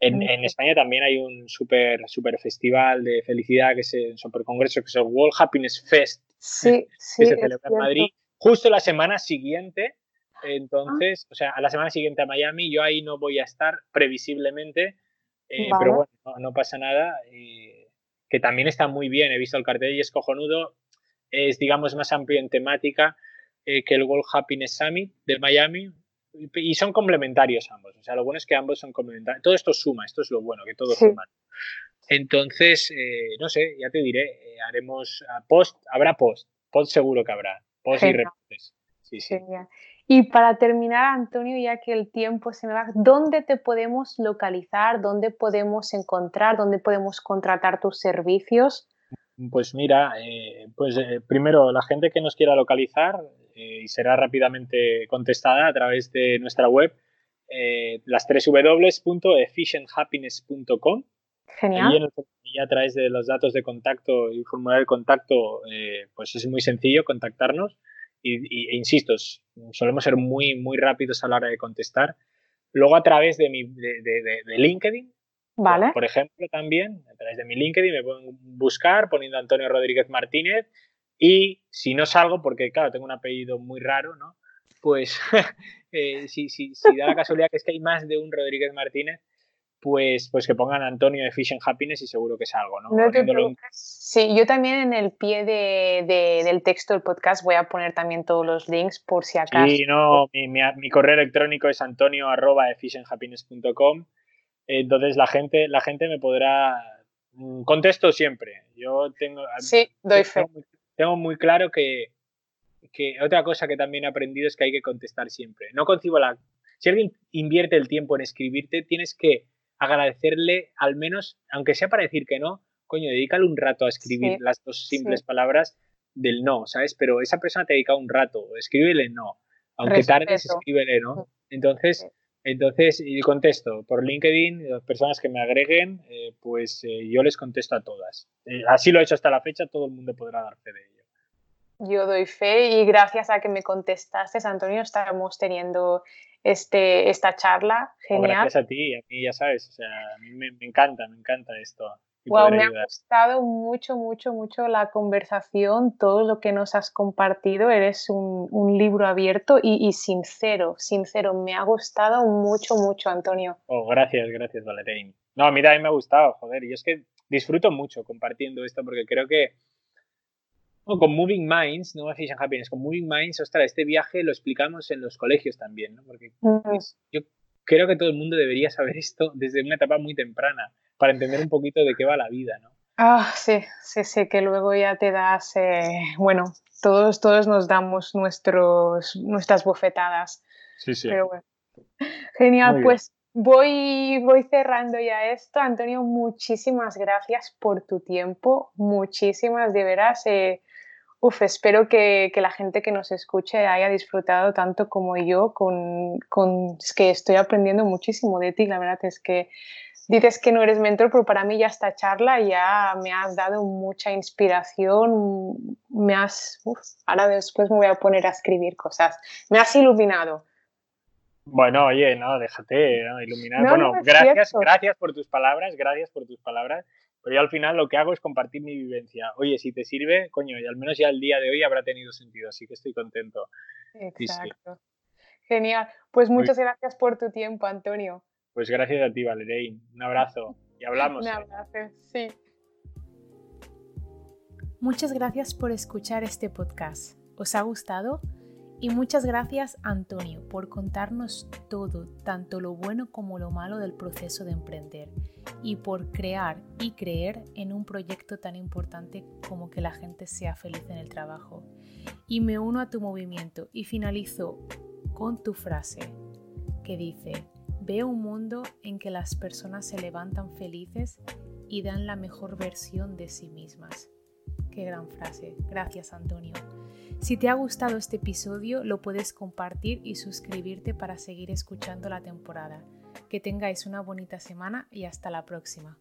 Speaker 2: En, España también hay un super, super festival de felicidad, que es el super congreso, que es el World Happiness Fest,
Speaker 1: sí,
Speaker 2: que se celebra en Madrid, justo la semana siguiente. Entonces, o sea, a la semana siguiente a Miami, yo ahí no voy a estar previsiblemente, eh, pero bueno, no, pasa nada, eh, que también está muy bien, he visto el cartel y es cojonudo, es digamos más amplio en temática eh, que el World Happiness Summit de Miami, y son complementarios ambos. O sea, lo bueno es que ambos son complementarios. Todo esto suma, esto es lo bueno, que todo suma. Entonces, eh, no sé, ya te diré, eh, haremos post, habrá post, post seguro que habrá, post y reportes. Sí, sí.
Speaker 1: Y para terminar, Antonio, ya que el tiempo se me va, ¿dónde te podemos localizar? ¿Dónde podemos encontrar? ¿Dónde podemos contratar tus servicios?
Speaker 2: Pues mira, eh, pues primero la gente que nos quiera localizar, eh, y será rápidamente contestada a través de nuestra web, eh, las tres www.efficienthappiness.com.
Speaker 1: Genial.
Speaker 2: Y, a través de los datos de contacto y formulario de contacto, eh, pues es muy sencillo contactarnos. Y, e insisto, solemos ser muy, muy rápidos a la hora de contestar. Luego a través de, mi, de, LinkedIn,
Speaker 1: Vale.
Speaker 2: Por ejemplo, también a través de mi LinkedIn me pueden buscar poniendo Antonio Rodríguez Martínez y si no salgo, porque claro, tengo un apellido muy raro, ¿no? Pues eh, si, si, si, da la casualidad que es que hay más de un Rodríguez Martínez, pues, pues que pongan Antonio de Fish and Happiness y seguro que salgo, ¿no?
Speaker 1: no sí, yo también en el pie de, del texto del podcast voy a poner también todos los links por si acaso.
Speaker 2: Sí, no, mi, mi, correo electrónico es antonio arroba Entonces la gente, la gente me podrá mm, contesto siempre. Yo tengo.
Speaker 1: Sí, doy fe
Speaker 2: tengo muy claro que, otra cosa que también he aprendido es que hay que contestar siempre. No concibo la... Si alguien invierte el tiempo en escribirte, tienes que agradecerle al menos, aunque sea para decir que no, coño, dedícale un rato a escribir las dos simples palabras del no, ¿sabes? Pero esa persona te ha dedicado un rato, escríbele no. Aunque tardes, escríbele no. Entonces, entonces, y contesto por LinkedIn, las personas que me agreguen, eh, pues eh, yo les contesto a todas. Eh, así lo he hecho hasta la fecha, todo el mundo podrá dar fe de ello.
Speaker 1: Yo doy fe y gracias a que me contestaste, Antonio, estamos teniendo este, esta charla. Genial.
Speaker 2: gracias a ti, a mí ya sabes, o sea, a mí me, encanta, me encanta esto.
Speaker 1: Wow, me ha gustado mucho, mucho, mucho la conversación, todo lo que nos has compartido. Eres un, un libro abierto y, y, sincero, sincero. Me ha gustado mucho, mucho, Antonio.
Speaker 2: Oh, gracias, gracias, Valerín. No, a mí también me ha gustado, joder. Y es que disfruto mucho compartiendo esto porque creo que con Moving Minds, no Fish and Happiness, con Moving Minds, ostras, este viaje lo explicamos en los colegios también, ¿no? Porque yo creo que todo el mundo debería saber esto desde una etapa muy temprana para entender un poquito de qué va la vida, ¿no?
Speaker 1: Ah, sí, sí, sí, que luego ya te das, eh, bueno, todos, todos nos damos nuestros, nuestras bofetadas.
Speaker 2: Sí, sí.
Speaker 1: Pero bueno. Genial, pues Voy, voy cerrando ya esto. Antonio, muchísimas gracias por tu tiempo. Muchísimas, de veras. Eh, uf, espero que, que, la gente que nos escuche haya disfrutado tanto como yo con, con, es que estoy aprendiendo muchísimo de ti. La verdad es que
Speaker 3: dices que no eres mentor, pero para mí ya esta charla ya me has dado mucha inspiración, me has, ahora después me voy a poner a escribir cosas, me has iluminado.
Speaker 2: Bueno, oye, no, déjate ¿no? iluminar. bueno, gracias, gracias por tus palabras, gracias por tus palabras. Pero yo al final lo que hago es compartir mi vivencia. Oye, si te sirve, coño, y al menos ya el día de hoy habrá tenido sentido, así que estoy contento.
Speaker 3: Exacto. Genial. Pues muchas gracias por tu tiempo, Antonio.
Speaker 2: Pues gracias a ti, Valerín. Un abrazo y hablamos.
Speaker 3: Un abrazo, sí.
Speaker 1: Muchas gracias por escuchar este podcast. ¿Os ha gustado? Y muchas gracias Antonio por contarnos todo, tanto lo bueno como lo malo del proceso de emprender y por crear y creer en un proyecto tan importante como que la gente sea feliz en el trabajo. Y me uno a tu movimiento y finalizo con tu frase que dice, veo un mundo en que las personas se levantan felices y dan la mejor versión de sí mismas. Qué gran frase. Gracias Antonio. Si te ha gustado este episodio, lo puedes compartir y suscribirte para seguir escuchando la temporada. Que tengáis una bonita semana y hasta la próxima.